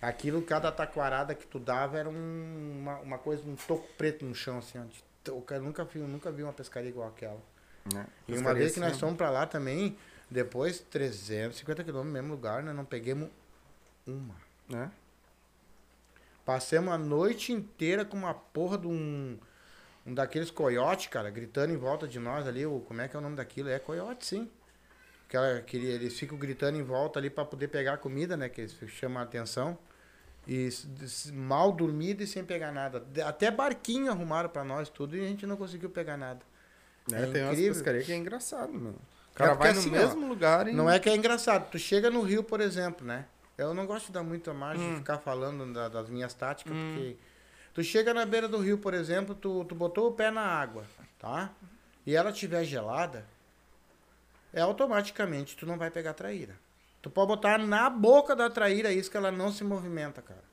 Aquilo, cada taquarada que tu dava era um- uma, uma coisa, um toco preto no chão, assim, ó. Eu nunca vi, nunca vi uma pescaria igual aquela. Né? E uma vez que nós fomos pra lá também, depois 350 quilômetros no mesmo lugar, nós não pegamos uma. Né? Passamos a noite inteira com uma porra de um, um daqueles coiotes, cara, gritando em volta de nós ali. O, como é que é o nome daquilo? É coiote, sim. Que ela queria, eles ficam gritando em volta ali pra poder pegar a comida, né? Que eles chamam a atenção. E mal dormido e sem pegar nada. Até barquinho arrumaram pra nós tudo e a gente não conseguiu pegar nada. Né? É Tem umas incrível. pescarias que é engraçado, meu. O cara porque vai no assim, ó, mesmo lugar e... Não é que é engraçado. Tu chega no Rio, por exemplo, né? Eu não gosto de dar muita margem Hum. de ficar falando da- das minhas táticas, Hum. porque tu chega na beira do rio, por exemplo, tu, tu botou o pé na água, tá? E ela estiver gelada, é automaticamente tu não vai pegar traíra. Tu pode botar na boca da traíra isso que ela não se movimenta, cara.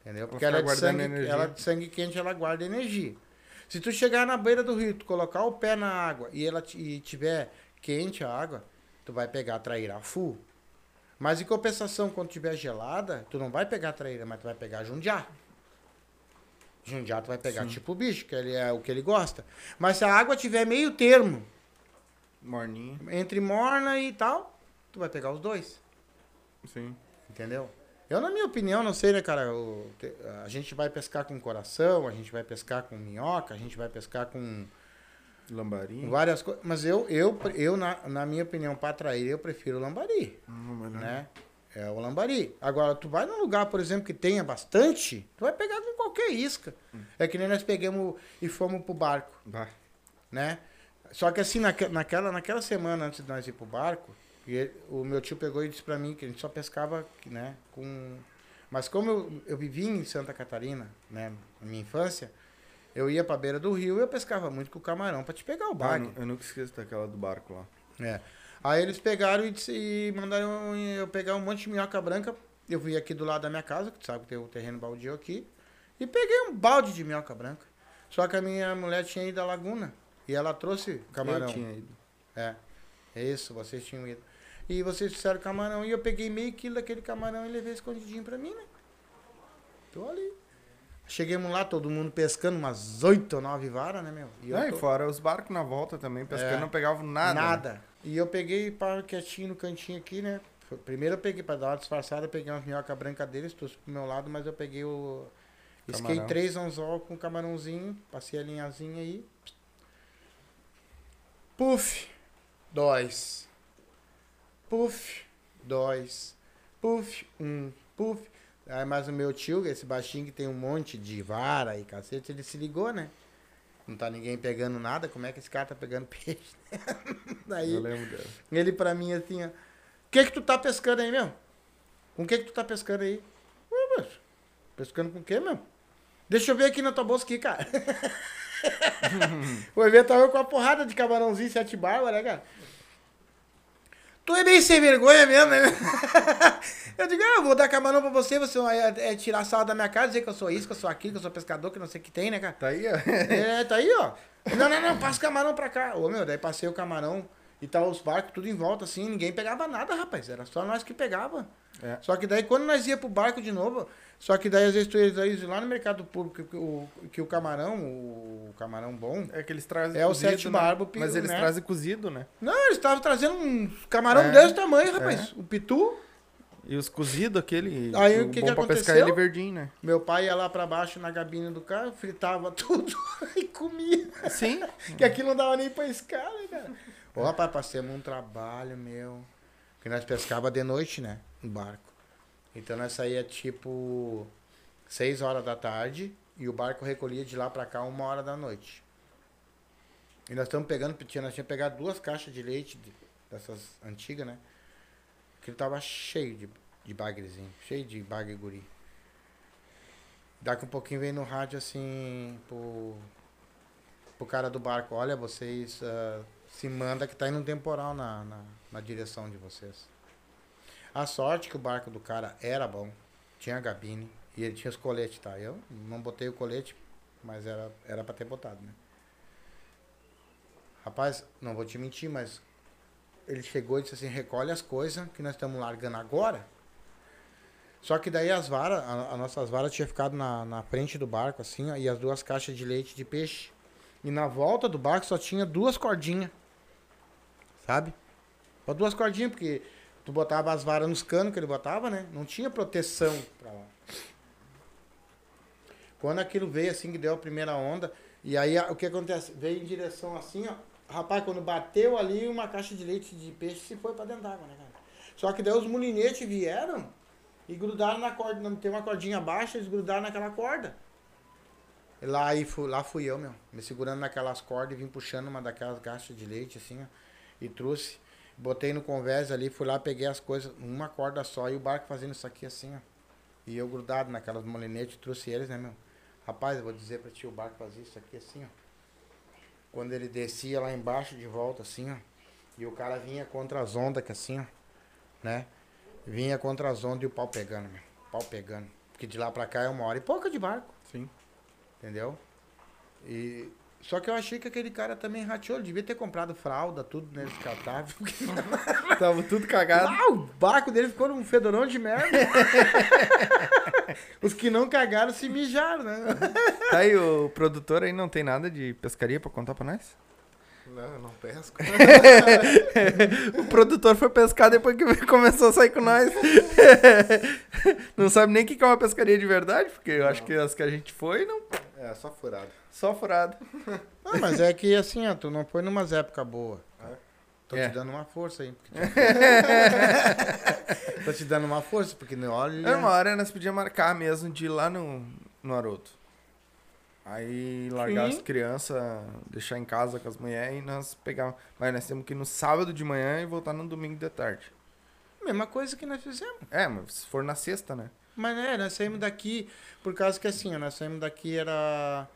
Entendeu? Porque ficar ela é, de sangue, energia. ela é de sangue quente, ela guarda energia. Se tu chegar na beira do rio, tu colocar o pé na água e ela e tiver quente a água, tu vai pegar a traíra a full. Mas em compensação, quando tiver gelada, tu não vai pegar a traíra, mas tu vai pegar jundiá. Jundiá tu vai pegar tipo o bicho, que ele é o que ele gosta. Mas se a água tiver meio termo, Morninha. entre morna e tal, tu vai pegar os dois. Sim. Entendeu? Eu, na minha opinião, não sei, né, cara? a gente vai pescar com coração, a gente vai pescar com minhoca, a gente vai pescar com Lambarinho. várias coisas. Mas eu, eu, eu na, na minha opinião, para atrair, eu prefiro o lambari, Hum, né? É o lambari. Agora, tu vai num lugar, por exemplo, que tenha bastante, tu vai pegar com qualquer isca. É que nem nós pegamos e fomos pro barco, Vai. né? Só que assim, naque- naquela, naquela semana antes de nós ir pro barco, e ele- o meu tio pegou e disse pra mim que a gente só pescava, né, com... Mas como eu, eu vivi em Santa Catarina, né, na minha infância, eu ia pra beira do rio e eu pescava muito com o camarão pra te pegar o Ah, bag. nu- eu nunca esqueço daquela do barco lá. É. Aí eles pegaram e, disse- e mandaram eu pegar um monte de minhoca branca. Eu fui aqui do lado da minha casa, que tu sabe que tem o terreno baldio aqui, e peguei um balde de minhoca branca. Só que a minha mulher tinha ido à laguna e ela trouxe camarão. Eu tinha ido. É. Isso, vocês tinham ido. E vocês fizeram camarão e eu peguei meio quilo daquele camarão e levei escondidinho pra mim, né? Tô ali. Chegamos lá, todo mundo pescando umas oito ou nove varas, né, meu? E eu Ah, e tô- fora os barcos na volta também, pescando, É. não pegavam nada. né? Nada. E eu peguei para quietinho no cantinho aqui, né? Primeiro eu peguei para dar uma disfarçada, peguei umas minhoca branca deles, trouxe pro meu lado, mas eu peguei o. Esquei três anzol com camarãozinho, passei a linhazinha aí. Puf, dois. Puf, dois. Puf, um. Puf. Aí mais o meu tio, esse baixinho que tem um monte de vara e cacete, ele se ligou, né? Não tá ninguém pegando nada, como é que esse cara tá pegando peixe? Daí, Eu lembro dela. ele pra mim assim, ó. O que que tu tá pescando aí, meu? Com o que que tu tá pescando aí? Ué, mas, pescando com o quê, meu? Deixa eu ver aqui na tua bolsa aqui, cara. o evento tava com uma porrada de camarãozinho sete barbas, né, cara? Tu é bem sem vergonha mesmo, né? eu digo, ah, vou dar camarão pra você, você vai é, tirar sal da minha cara, dizer que eu sou isso, que eu sou aquilo, que eu sou pescador, que não sei o que tem, né, cara? Tá aí, ó. É, tá aí, ó. Não, não, não, passa o camarão pra cá. Ô, meu, daí passei o camarão E tá os barcos tudo em volta, assim, ninguém pegava nada, rapaz. Era só nós que pegava. É. Só que daí, quando nós ia pro barco de novo, só que daí, às vezes, tu ia lá no mercado público, que o, que o camarão, o camarão bom, É que eles trazem É o cozido, sete né? barbo, Mas eles né? trazem cozido, né? Não, eles estavam trazendo um camarão É, desse tamanho, rapaz. O pitu. E os cozidos, aquele. Aí, o o que bom que pra pescar ele verdinho, né? Meu pai ia lá pra baixo na cabine do carro, fritava tudo e comia. Sim. Que aquilo não dava nem pra escala, né, cara. Ô, rapaz, passamos um trabalho, meu. Que nós pescava de noite, né? No barco. Então nós saía tipo 6 horas da tarde e o barco recolhia de lá pra cá uma hora da noite. E nós estamos pegando, nós tínhamos pegado duas caixas de leite de- dessas antigas, né? Que ele tava cheio de, de bagrezinho, cheio de bagre guri. Daqui um pouquinho veio no rádio assim, pro, pro cara do barco, olha, vocês ah, se manda que tá indo um temporal na, na, na direção de vocês. A sorte que o barco do cara era bom, tinha gabine e ele tinha os coletes, tá? Eu não botei o colete, mas era, era pra ter botado, né? Rapaz, não vou te mentir, mas ele chegou e disse assim, recolhe as coisas que nós estamos largando agora. Só que daí as varas, as nossas varas tinha ficado na, na frente do barco, assim, ó, e as duas caixas de leite de peixe. E na volta do barco só tinha duas cordinhas. Sabe? Só duas cordinhas, porque tu botava as varas nos canos que ele botava, né? Não tinha proteção pra lá. Quando aquilo veio assim, que deu a primeira onda, e aí o que acontece? Veio em direção assim, ó. Rapaz, quando bateu ali, uma caixa de leite de peixe se foi pra dentro d'água, né, cara? Só que daí os molinetes vieram e grudaram na corda. não- Tem uma cordinha baixa, eles grudaram naquela corda. Lá, aí, lá fui eu, meu. Me segurando naquelas cordas e vim puxando uma daquelas caixas de leite, assim, ó. E trouxe. Botei no convés ali, fui lá, peguei as coisas, uma corda só, e o barco fazendo isso aqui assim, ó. E eu grudado naquelas molinetes, trouxe eles, né, meu? Rapaz, eu vou dizer pra ti, o barco fazia isso aqui assim, ó. Quando ele descia lá embaixo de volta, assim, ó. E o cara vinha contra as ondas, que assim, ó. Né? Vinha contra as ondas e o pau pegando, meu. Pau pegando. Porque de lá pra cá é uma hora e pouca de barco. Sim. Entendeu? E. Só que eu achei que aquele cara também rateou. Ele devia ter comprado fralda, tudo, né? Descartável. Tava tudo cagado. Ah, o barco dele ficou um fedorão de merda. Os que não cagaram se mijaram, né? Tá aí, o produtor aí não tem nada de pescaria pra contar pra nós? Não, eu não pesco. O produtor foi pescar depois que começou a sair com nós. Não sabe nem o que que é uma pescaria de verdade, porque eu acho que as que a gente foi, não. É, só furado. Só furado. Não, mas é que assim, ó, tu não foi numas épocas boas. Tô É. te dando uma força aí. porque Tô te dando uma força, porque olha. É uma hora nós podíamos marcar mesmo de ir lá no, no Aroto. Aí largar Sim. as crianças, deixar em casa com as mulheres e nós pegar. Mas nós temos que ir no sábado de manhã e voltar no domingo de tarde. Mesma coisa que nós fizemos. É, mas se for na sexta, né? Mas é, nós saímos daqui, por causa que assim, nós saímos daqui era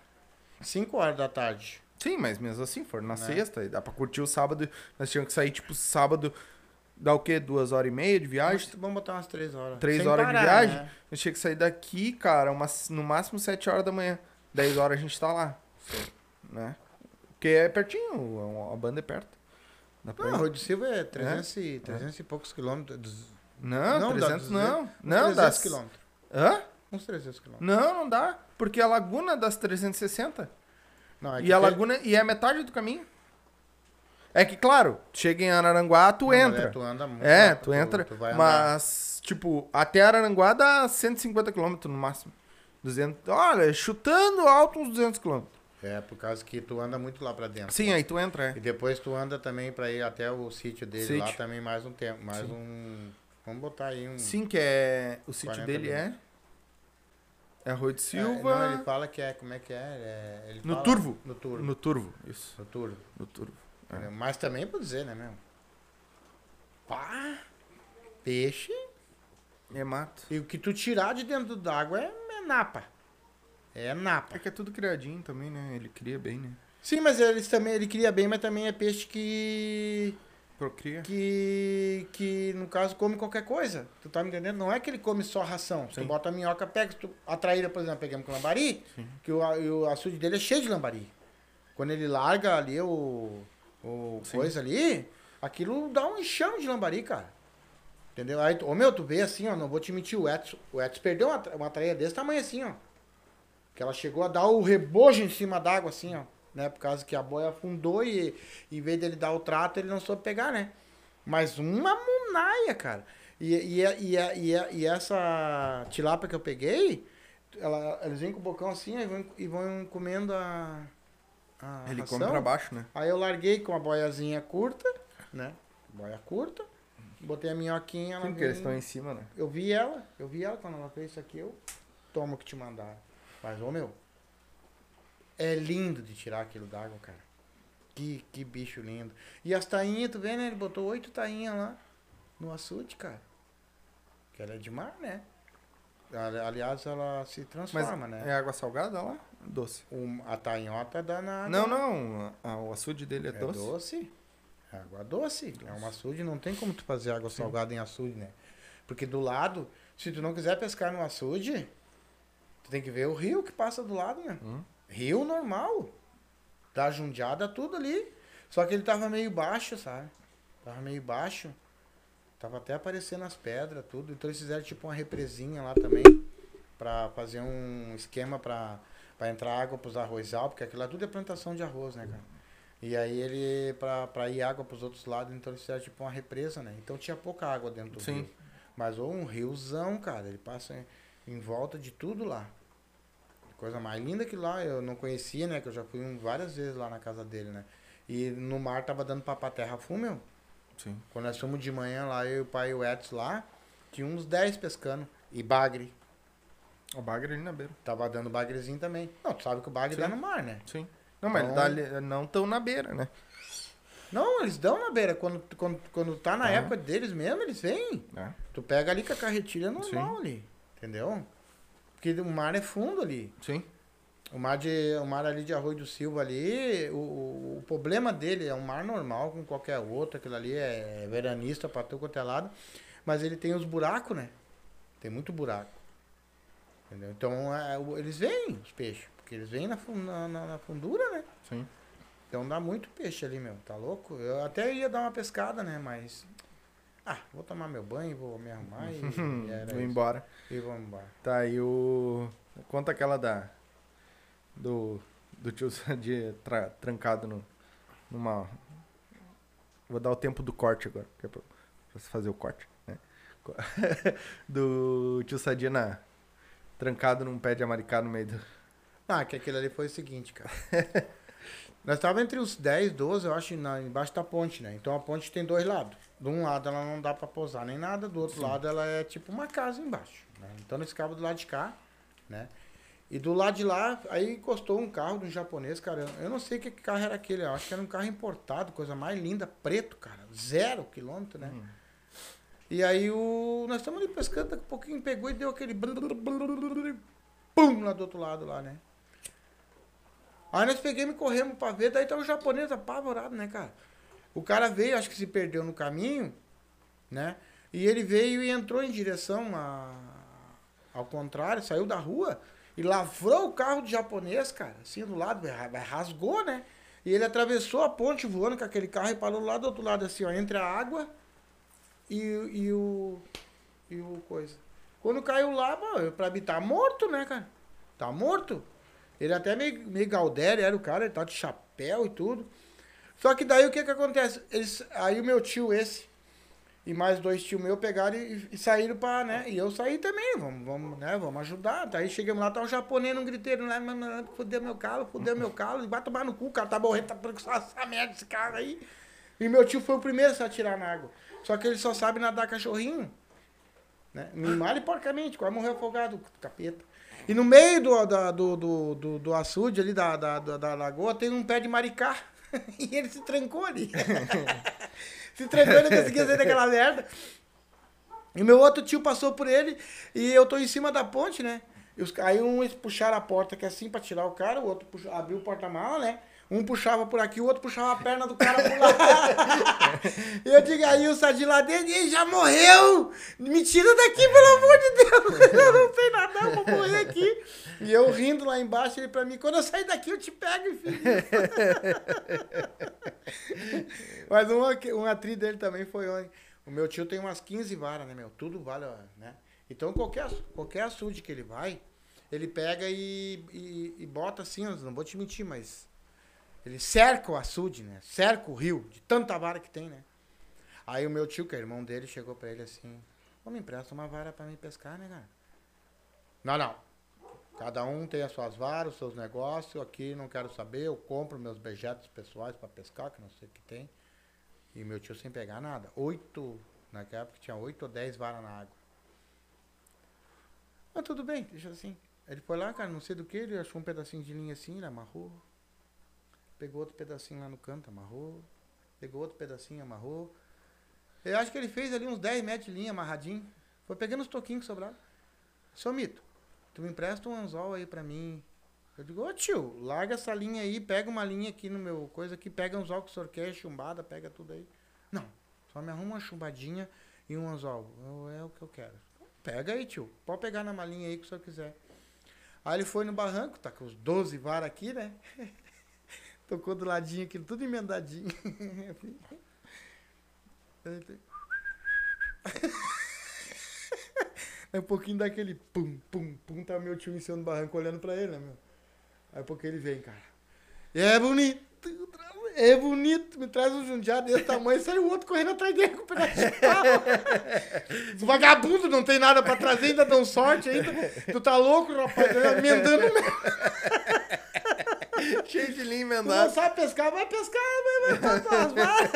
5 horas da tarde. Sim, mas mesmo assim, for na Né? sexta, dá pra curtir o sábado. Nós tínhamos que sair, tipo, sábado, dá o quê? Duas horas e meia de viagem? Vamos, botar umas 3 horas. Três Sem horas parar, de viagem? né? Gente tinha que sair daqui, cara, umas, no máximo sete horas da manhã. Dez horas a gente tá lá. Né? Porque é pertinho, a banda é perto. Pra Não. Rui de Silva é 300, e, 300 e poucos quilômetros. dos- Não, Não, dá 300 200, não. uns Não, 300 dá. quilômetros. Hã? Uns 300 quilômetros. Não, não dá. Porque a Laguna das 360. Não, é E a tem- Laguna. E é metade do caminho. É que, claro, chega em Araranguá, tu Não, mas entra. é, tu anda muito. É, rápido, tu entra, tu andar. mas, tipo, até Araranguá dá 150 km no máximo. 200, olha, chutando alto uns 200 km. É, por causa que tu anda muito lá pra dentro. Sim, aí tu entra, E é. depois tu anda também pra ir até o sítio dele lá Sítio. também mais um tempo. Mais Sim. um. Vamos botar aí um. Sim, que é. O sítio 40 dele é. É Rui de É, Silva. não, ele fala que é. Como é que é? é No fala- Turvo. No turvo. No Turvo, isso. No turvo. No Turvo. É. Mas também por dizer, né, meu? Pá! Peixe. É mato. E o que tu tirar de dentro d'água é, é napa. É napa. É que é tudo criadinho também, né? Ele cria bem, né? Sim, mas eles também, ele cria bem, mas também é peixe que. Procria. que, que no caso come qualquer coisa. Tu tá me entendendo? Não é que ele come só ração. Se tu Sim. bota a minhoca, pega. Tu, a traíra, por exemplo, pegamos com lambari, que o, o açude dele é cheio de lambari. Quando ele larga ali o, o Sim. coisa ali, Aquilo dá um enxame de lambari, cara. Entendeu? Aí, ô meu, tu vê assim, ó, não vou te mentir, o Edson, o Edson perdeu uma, uma traia desse tamanho assim, ó. Que ela chegou a dar o rebojo em cima d'água, assim, ó. Né? Por causa que a boia afundou e em vez dele dar o trato, ele não soube pegar, né? Mas uma munaia, cara. E, e, e, e, essa tilápia que eu peguei, ela, eles vêm com o bocão assim e vão, e vão comendo a. a Ele ração. come pra baixo, né? Aí eu larguei com a boiazinha curta, né? Boia curta. Botei a minhoquinha, Sim, porque eles estão em cima, né? Eu vi ela, eu vi ela quando ela fez isso aqui, eu tomo o que te mandaram. Mas, ô meu, é lindo de tirar aquilo d'água, cara. Que, que bicho lindo. E as tainhas, tu vê, né? Ele botou oito tainhas lá no açude, cara. Que ela é de mar, né? Ali- Aliás, ela se Mas transforma, né? é água salgada lá? Doce. Um- a tainhota dá na. Não, não. a- o açude dele é, É doce. doce. É água doce. É um açude, não tem como tu fazer água salgada em açude, né? Porque do lado, se tu não quiser pescar no açude, tu tem que ver o rio que passa do lado, né? Hum. Rio normal. Tá jundiada tudo ali. Só que ele tava meio baixo, sabe? Tava meio baixo. Tava até aparecendo as pedras, tudo. Então eles fizeram tipo uma represinha lá também. Pra fazer um esquema pra, pra entrar água pros arrozal. Porque aquilo lá tudo é plantação de arroz, né, cara? E aí ele, pra, pra ir água pros outros lados, então eles fizeram tipo uma represa, né? Então tinha pouca água dentro do Sim. rio. Mas ou um riozão, cara. Ele passa em, em volta de tudo lá. Coisa mais linda que lá, eu não conhecia, né? Que eu já fui várias vezes lá na casa dele, né? E no mar tava dando pra terra meu. Sim. Quando nós fomos de manhã lá, eu e o pai e o Edson lá, tinha uns 10 pescando. E bagre. O bagre ali na beira. Tava dando bagrezinho também. Não, tu sabe que o bagre Sim. dá no mar, né? Sim. Não, mas ele Então- dá ali, não tão na beira, né? Não, eles dão na beira. Quando, quando, quando tá na Ah. época deles mesmo, eles vêm. É. Tu pega ali com a carretilha normal Sim. ali. Entendeu? Porque o mar é fundo ali. Sim. O mar, de, o mar ali de Arroio do Silva ali, o, o, o problema dele é um mar normal com qualquer outro, aquilo ali é veranista pra todo quanto é lado, mas ele tem os buracos, né? Tem muito buraco. Entendeu? Então é, eles vêm, os peixes, porque eles vêm na, na- na fundura, né? Sim. Então dá muito peixe ali, meu, tá louco? Eu até ia dar uma pescada, né? Mas. Ah, vou tomar meu banho, vou me arrumar e, e era Vou embora. E vamos embora. Tá aí o. Conta aquela da. Do. Do tio Sadia tra- trancado no, numa. Vou dar o tempo do corte agora, que é pra, pra você fazer o corte, né? Do tio Sadia na. Trancado num pé de amaricá no meio do. Ah, que aquilo ali foi o seguinte, cara. Nós estávamos entre os 10, 12, eu acho, na, embaixo da ponte, né? Então a ponte tem dois lados. De um lado ela não dá pra pousar nem nada, do outro lado ela é tipo uma casa embaixo. né? Então nós ficava do lado de cá, né? E do lado de lá, aí encostou um carro de um japonês, cara. Eu- não sei que carro era aquele, eu acho que era um carro importado, coisa mais linda, preto, cara. Zero quilômetro, né? E aí o. Nós estamos ali pescando, daqui a pouquinho pegou e deu aquele. Pum! Lá do outro lado lá, né? Aí nós peguemos e corremos pra ver, daí tá o japonês apavorado, né, cara? O cara veio, acho que se perdeu no caminho, né? E ele veio e entrou em direção a, ao contrário, saiu da rua e lavrou o carro de japonês, cara, assim do lado, ra- rasgou, né? E ele atravessou a ponte voando com aquele carro e parou lá do outro lado, assim, ó, entre a água e, e o. E o coisa. Quando caiu lá, mano, pra mim tá morto, né, cara? Tá morto. Ele até meio, meio Galdério era o cara, ele tá de chapéu e tudo. Só que daí o que que acontece? Eles, aí o meu tio esse e mais dois tios meus pegaram e, e saíram pra, né? E eu saí também, vamos, vamos, né? Vamos ajudar. Daí chegamos lá, tá o japonês num griteiro lá, "Mas, mas, fudeu meu calo, fudeu meu calo, e vai tomar no cu, o cara tá morrendo, tá só essa merda desse cara aí. E meu tio foi o primeiro a se atirar na água. Só que ele só sabe nadar cachorrinho. Né? Mimado e porcamente, quase morreu afogado, capeta. E no meio do, do, do, do, do açude ali da, da, da, da lagoa tem um pé de maricá. e ele se trancou ali. se trancou e não conseguia sair daquela merda. E meu outro tio passou por ele e eu tô em cima da ponte, né? Os, aí eles puxaram a porta aqui assim pra tirar o cara, o outro puxou, abriu o porta-mala, né? Um puxava por aqui, o outro puxava a perna do cara por lá. eu digo, aí o Sadi lá dentro, "Ih, já morreu! Me tira daqui, pelo amor de Deus! Eu não sei nadar, vou morrer aqui. E eu rindo lá embaixo, ele pra mim, quando eu sair daqui eu te pego, filho. Mas uma, uma atriz dele também foi onde? O meu tio tem umas 15 varas, né, meu? Tudo vale, né? Então qualquer, qualquer açude que ele vai, ele pega e, e, e bota assim, eu não vou te mentir, mas ele cerca o açude, né? Cerca o rio, de tanta vara que tem, né? Aí o meu tio, que é irmão dele, chegou pra ele assim, ô, me empresta uma vara pra mim pescar, né, cara? Não, não. Cada um tem as suas varas, os seus negócios. Aqui não quero saber. Eu compro meus objetos pessoais pra pescar, que não sei o que tem. E meu tio sem pegar nada. Oito, naquela época tinha oito ou dez varas na água. Mas tudo bem, deixa assim. Ele foi lá, cara, não sei do que, ele achou um pedacinho de linha assim, ele amarrou. Pegou outro pedacinho lá no canto, amarrou. Pegou outro pedacinho, amarrou. Eu acho que ele fez ali uns 10 metros de linha amarradinho. Foi pegando os toquinhos que sobraram. Seu mito, tu me empresta um anzol aí pra mim. Eu digo, ô tio, larga essa linha aí, pega uma linha aqui no meu coisa aqui, pega um anzol que o senhor quer, chumbada, pega tudo aí. Não, só me arruma uma chumbadinha e um anzol. Eu- é o que eu quero. Pega aí, tio. Pode pegar na malinha aí que o senhor quiser. Aí ele foi no barranco, tá com os 12 varas aqui, né? Tocou do ladinho aqui, tudo emendadinho. É um pouquinho daquele pum, pum, pum, tá meu tio em cima do barranco olhando pra ele, né, meu? Aí porque ele vem, cara. É bonito, é bonito. Me traz um jundiá desse tamanho, sai o outro correndo atrás dele com um pedaço de pau. Os vagabundo não tem nada pra trazer, ainda dão sorte ainda. Tu tá louco, rapaz? Emendando mesmo. Cheio de linha Tu não emendada. sabe pescar, vai pescar, vai, vai, vai, vai.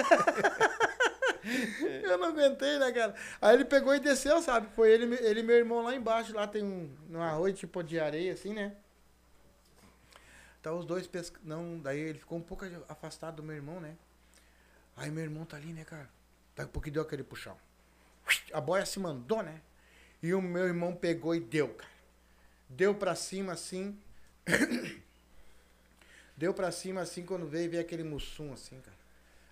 Eu não aguentei, né, cara? Aí ele pegou e desceu, sabe? Foi ele, ele e meu irmão lá embaixo. Lá tem um, um arroz tipo de areia, assim, né? Tá os dois pescando. Não, daí ele ficou um pouco afastado do meu irmão, né? Aí meu irmão tá ali, né, cara? Daqui a pouco deu aquele puxão. A boia se mandou, né? E o meu irmão pegou e deu, cara. Deu pra cima assim. Deu pra cima assim quando veio, veio aquele mussum assim, cara.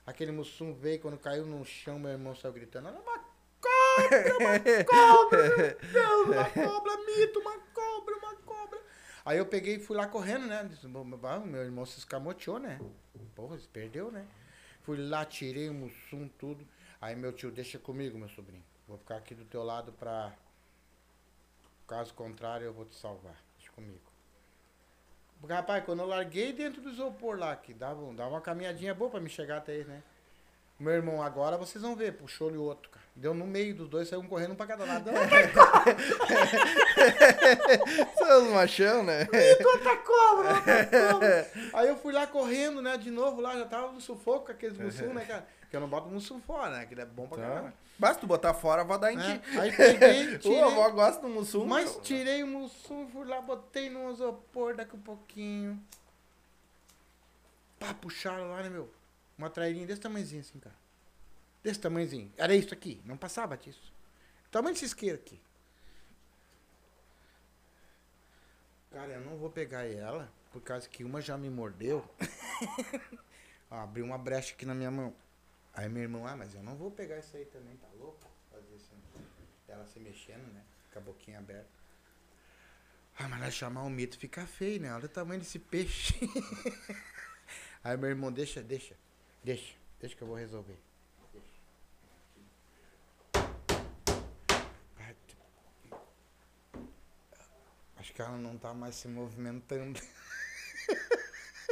Aquele mussum veio, quando caiu no chão, meu irmão saiu gritando, "Olha uma cobra, uma cobra, meu Deus, uma cobra, mito, uma cobra, uma cobra. Aí eu peguei e fui lá correndo, né? Disse, "Bom, bah, Meu irmão se escamoteou, né? Porra, se perdeu, né? Fui lá, tirei o mussum, tudo. Aí meu tio, deixa comigo, meu sobrinho. Vou ficar aqui do teu lado pra... Caso contrário, eu vou te salvar. Deixa comigo. Rapaz, quando eu larguei dentro do isopor lá, que dava, dava uma caminhadinha boa pra me chegar até eles, né? Meu irmão, agora vocês vão ver, puxou-lhe o outro, cara. Deu no meio dos dois, saiu um correndo um pra cada lado. Seus machão, né? outra cobra. Aí eu fui lá correndo, né, de novo lá, já tava no sufoco com aqueles mussum, né, cara? Que eu não boto mussum fora, né? Que é bom pra caramba. Basta tu botar fora, vai dar em né? ti. Aí peguei, Ô, tirei. a avó gosta do mussum. Mas tirei o mussum, fui lá, botei no isopor daqui um pouquinho. Pá, puxaram lá, né, meu? Uma trairinha desse tamanhozinho assim, cara. Desse tamanhozinho. Era isso aqui, não passava disso. Tamanho desse isqueiro aqui. Cara, eu não vou pegar ela, por causa que uma já me mordeu. Ó, Abriu uma brecha aqui na minha mão. Aí meu irmão, ah, mas eu não vou pegar isso aí também, tá louco? Fazer assim. Ela se mexendo, né? Com a boquinha aberta. Ah, mas ela chamar o mito fica feio, né? Olha o tamanho desse peixe. Aí meu irmão, deixa, deixa, deixa, deixa que eu vou resolver. Acho que ela não tá mais se movimentando.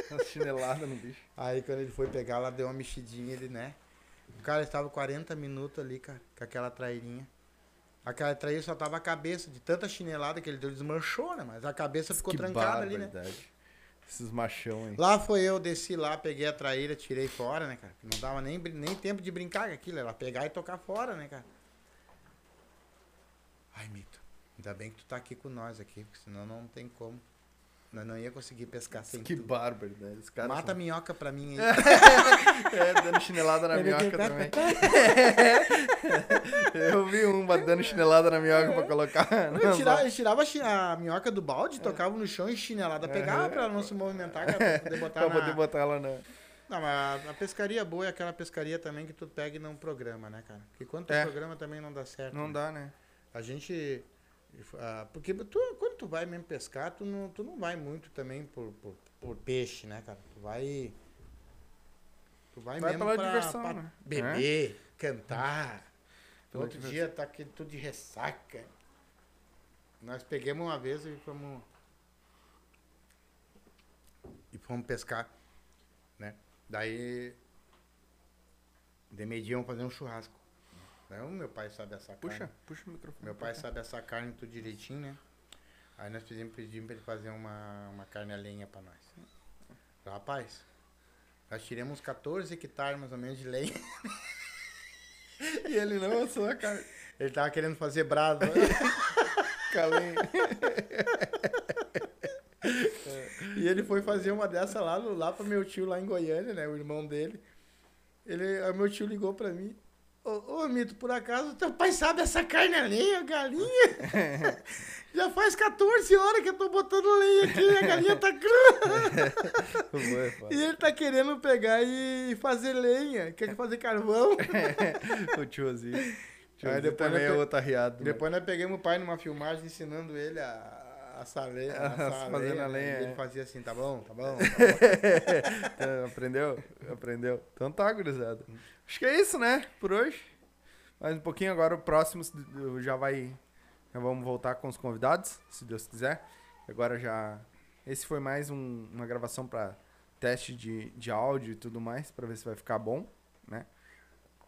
Uma chinelada no bicho. Aí quando ele foi pegar, ela deu uma mexidinha, ele, né? O cara estava 40 minutos ali, cara, com aquela trairinha. Aquela traíra só tava a cabeça, de tanta chinelada que ele deu, desmanchou, né? Mas a cabeça ficou Que trancada ali, né? Esses machão aí. Lá foi eu, desci lá, peguei a traíra, tirei fora, né, cara? Não dava nem, nem tempo de brincar com aquilo, era pegar e tocar fora, né, cara? Ai, Mito, ainda bem que tu tá aqui com nós aqui, porque senão não tem como. Nós não ia conseguir pescar sem Que tu. barbaridade. Esse cara Mata a minhoca pra mim aí. É, dando chinelada na minhoca também. Eu vi um ficava dando chinelada na minhoca pra colocar. Eu tirava, eu tirava a minhoca do balde, tocava no chão e chinelada pegava pra ela não se movimentar, cara, pra poder botar pra na... poder botar ela na. Não, mas a pescaria boa é aquela pescaria também que tu pega e não programa, né, cara? Porque quando tu É. programa também não dá certo. Não né? dá, né? A gente. Ah, porque tu, quando tu vai mesmo pescar, tu não, tu não vai muito também por, por, por peixe, né, cara? Tu vai. Tu vai, Vai mesmo pela pra, diversão, pra né? beber, cantar. Pela Outro diversão. dia tá aqui tudo de ressaca. Nós pegamos uma vez e fomos. E fomos pescar, né? Daí. De meio-dia vamos fazer um churrasco. Daí o meu pai sabe assar Puxa, carne. puxa o microfone. Meu pai sabe assar carne tudo direitinho, né? Aí nós pedimos, pedimos pra ele fazer uma, uma carne a lenha pra nós. Rapaz, nós tiramos 14 hectares mais ou menos de lenha. E ele não assou a cara. Ele tava querendo fazer brasa. Calém. e ele foi fazer uma dessa lá, lá pro meu tio lá em Goiânia, né? O irmão dele. Ele, meu tio ligou pra mim. Ô, ô Mito, por acaso teu pai sabe essa carne a lenha, galinha? Já faz 14 horas que eu tô botando lenha aqui e a galinha tá crua. E ele tá querendo pegar e fazer lenha. Quer fazer carvão. o tiozinho. O Aí tiozinho depois também é pe- outro arriado. né? Depois nós pegamos o pai numa filmagem ensinando ele a. Assar lenha, a assar Fazendo a lenha, lenha, e ele é. fazia assim, tá bom, tá bom. É, Aprendeu? Aprendeu. Então tá, gurizada. Acho que é isso, né? Por hoje. Mais um pouquinho agora, o próximo já vai. Já vamos voltar com os convidados, se Deus quiser. Agora já. Esse foi mais um- uma gravação para teste de, de áudio e tudo mais, para ver se vai ficar bom, né?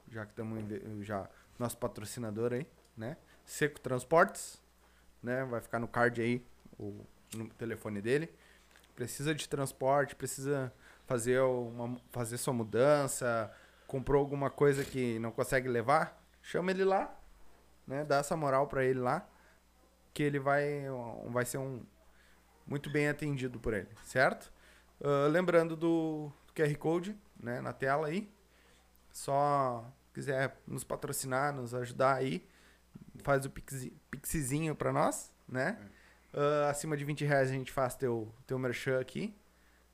Já que estamos já nosso patrocinador aí, né? Seco Transportes, né? Vai ficar no card aí o, no telefone dele. Precisa de transporte, precisa fazer uma fazer sua mudança, comprou alguma coisa que não consegue levar, chama ele lá, né? Dá essa moral para ele lá, que ele vai vai ser um muito bem atendido por ele, certo? Ah, lembrando do QR Code, né, na tela aí. Só quiser nos patrocinar, nos ajudar aí, faz o pixi- pixizinho para nós, né? Ah, acima de 20 reais a gente faz teu, teu merchan aqui,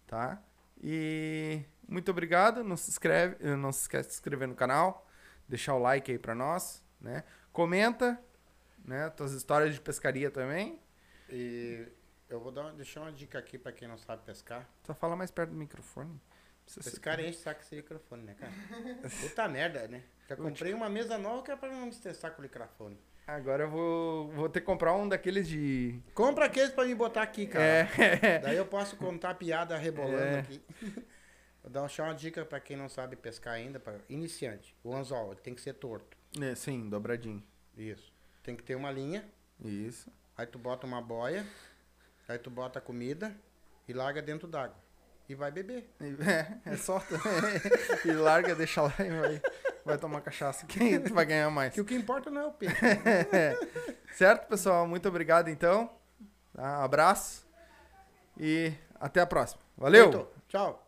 tá? E muito obrigado, não se inscreve, eh, não se esquece de se inscrever no canal, deixar o like aí pra nós, né? Comenta, né, tuas histórias de pescaria também. E eu vou dar, deixar uma dica aqui pra quem não sabe pescar. Só fala mais perto do microfone. Precisa ser- Pescar enche o saco esse microfone, né, cara? Puta merda, né? Já comprei uma mesa nova que é pra não me estressar com o microfone. Agora eu vou, vou ter que comprar um daqueles de. Compra aqueles pra me botar aqui, cara. É. Daí eu posso contar piada rebolando É. aqui. Vou dar uma dica pra quem não sabe pescar ainda, pra iniciante. O anzol, ele tem que ser torto. É, sim, dobradinho. Isso. Tem que ter uma linha, Isso. aí tu bota uma boia, aí tu bota a comida e larga dentro d'água. E vai beber. É, é só. e larga, deixa lá e vai, vai tomar cachaça. Quem vai ganhar mais? Que o que importa não é o peixe. Certo, pessoal? Muito obrigado então. Tá? Abraço. E até a próxima. Valeu! Feito. Tchau.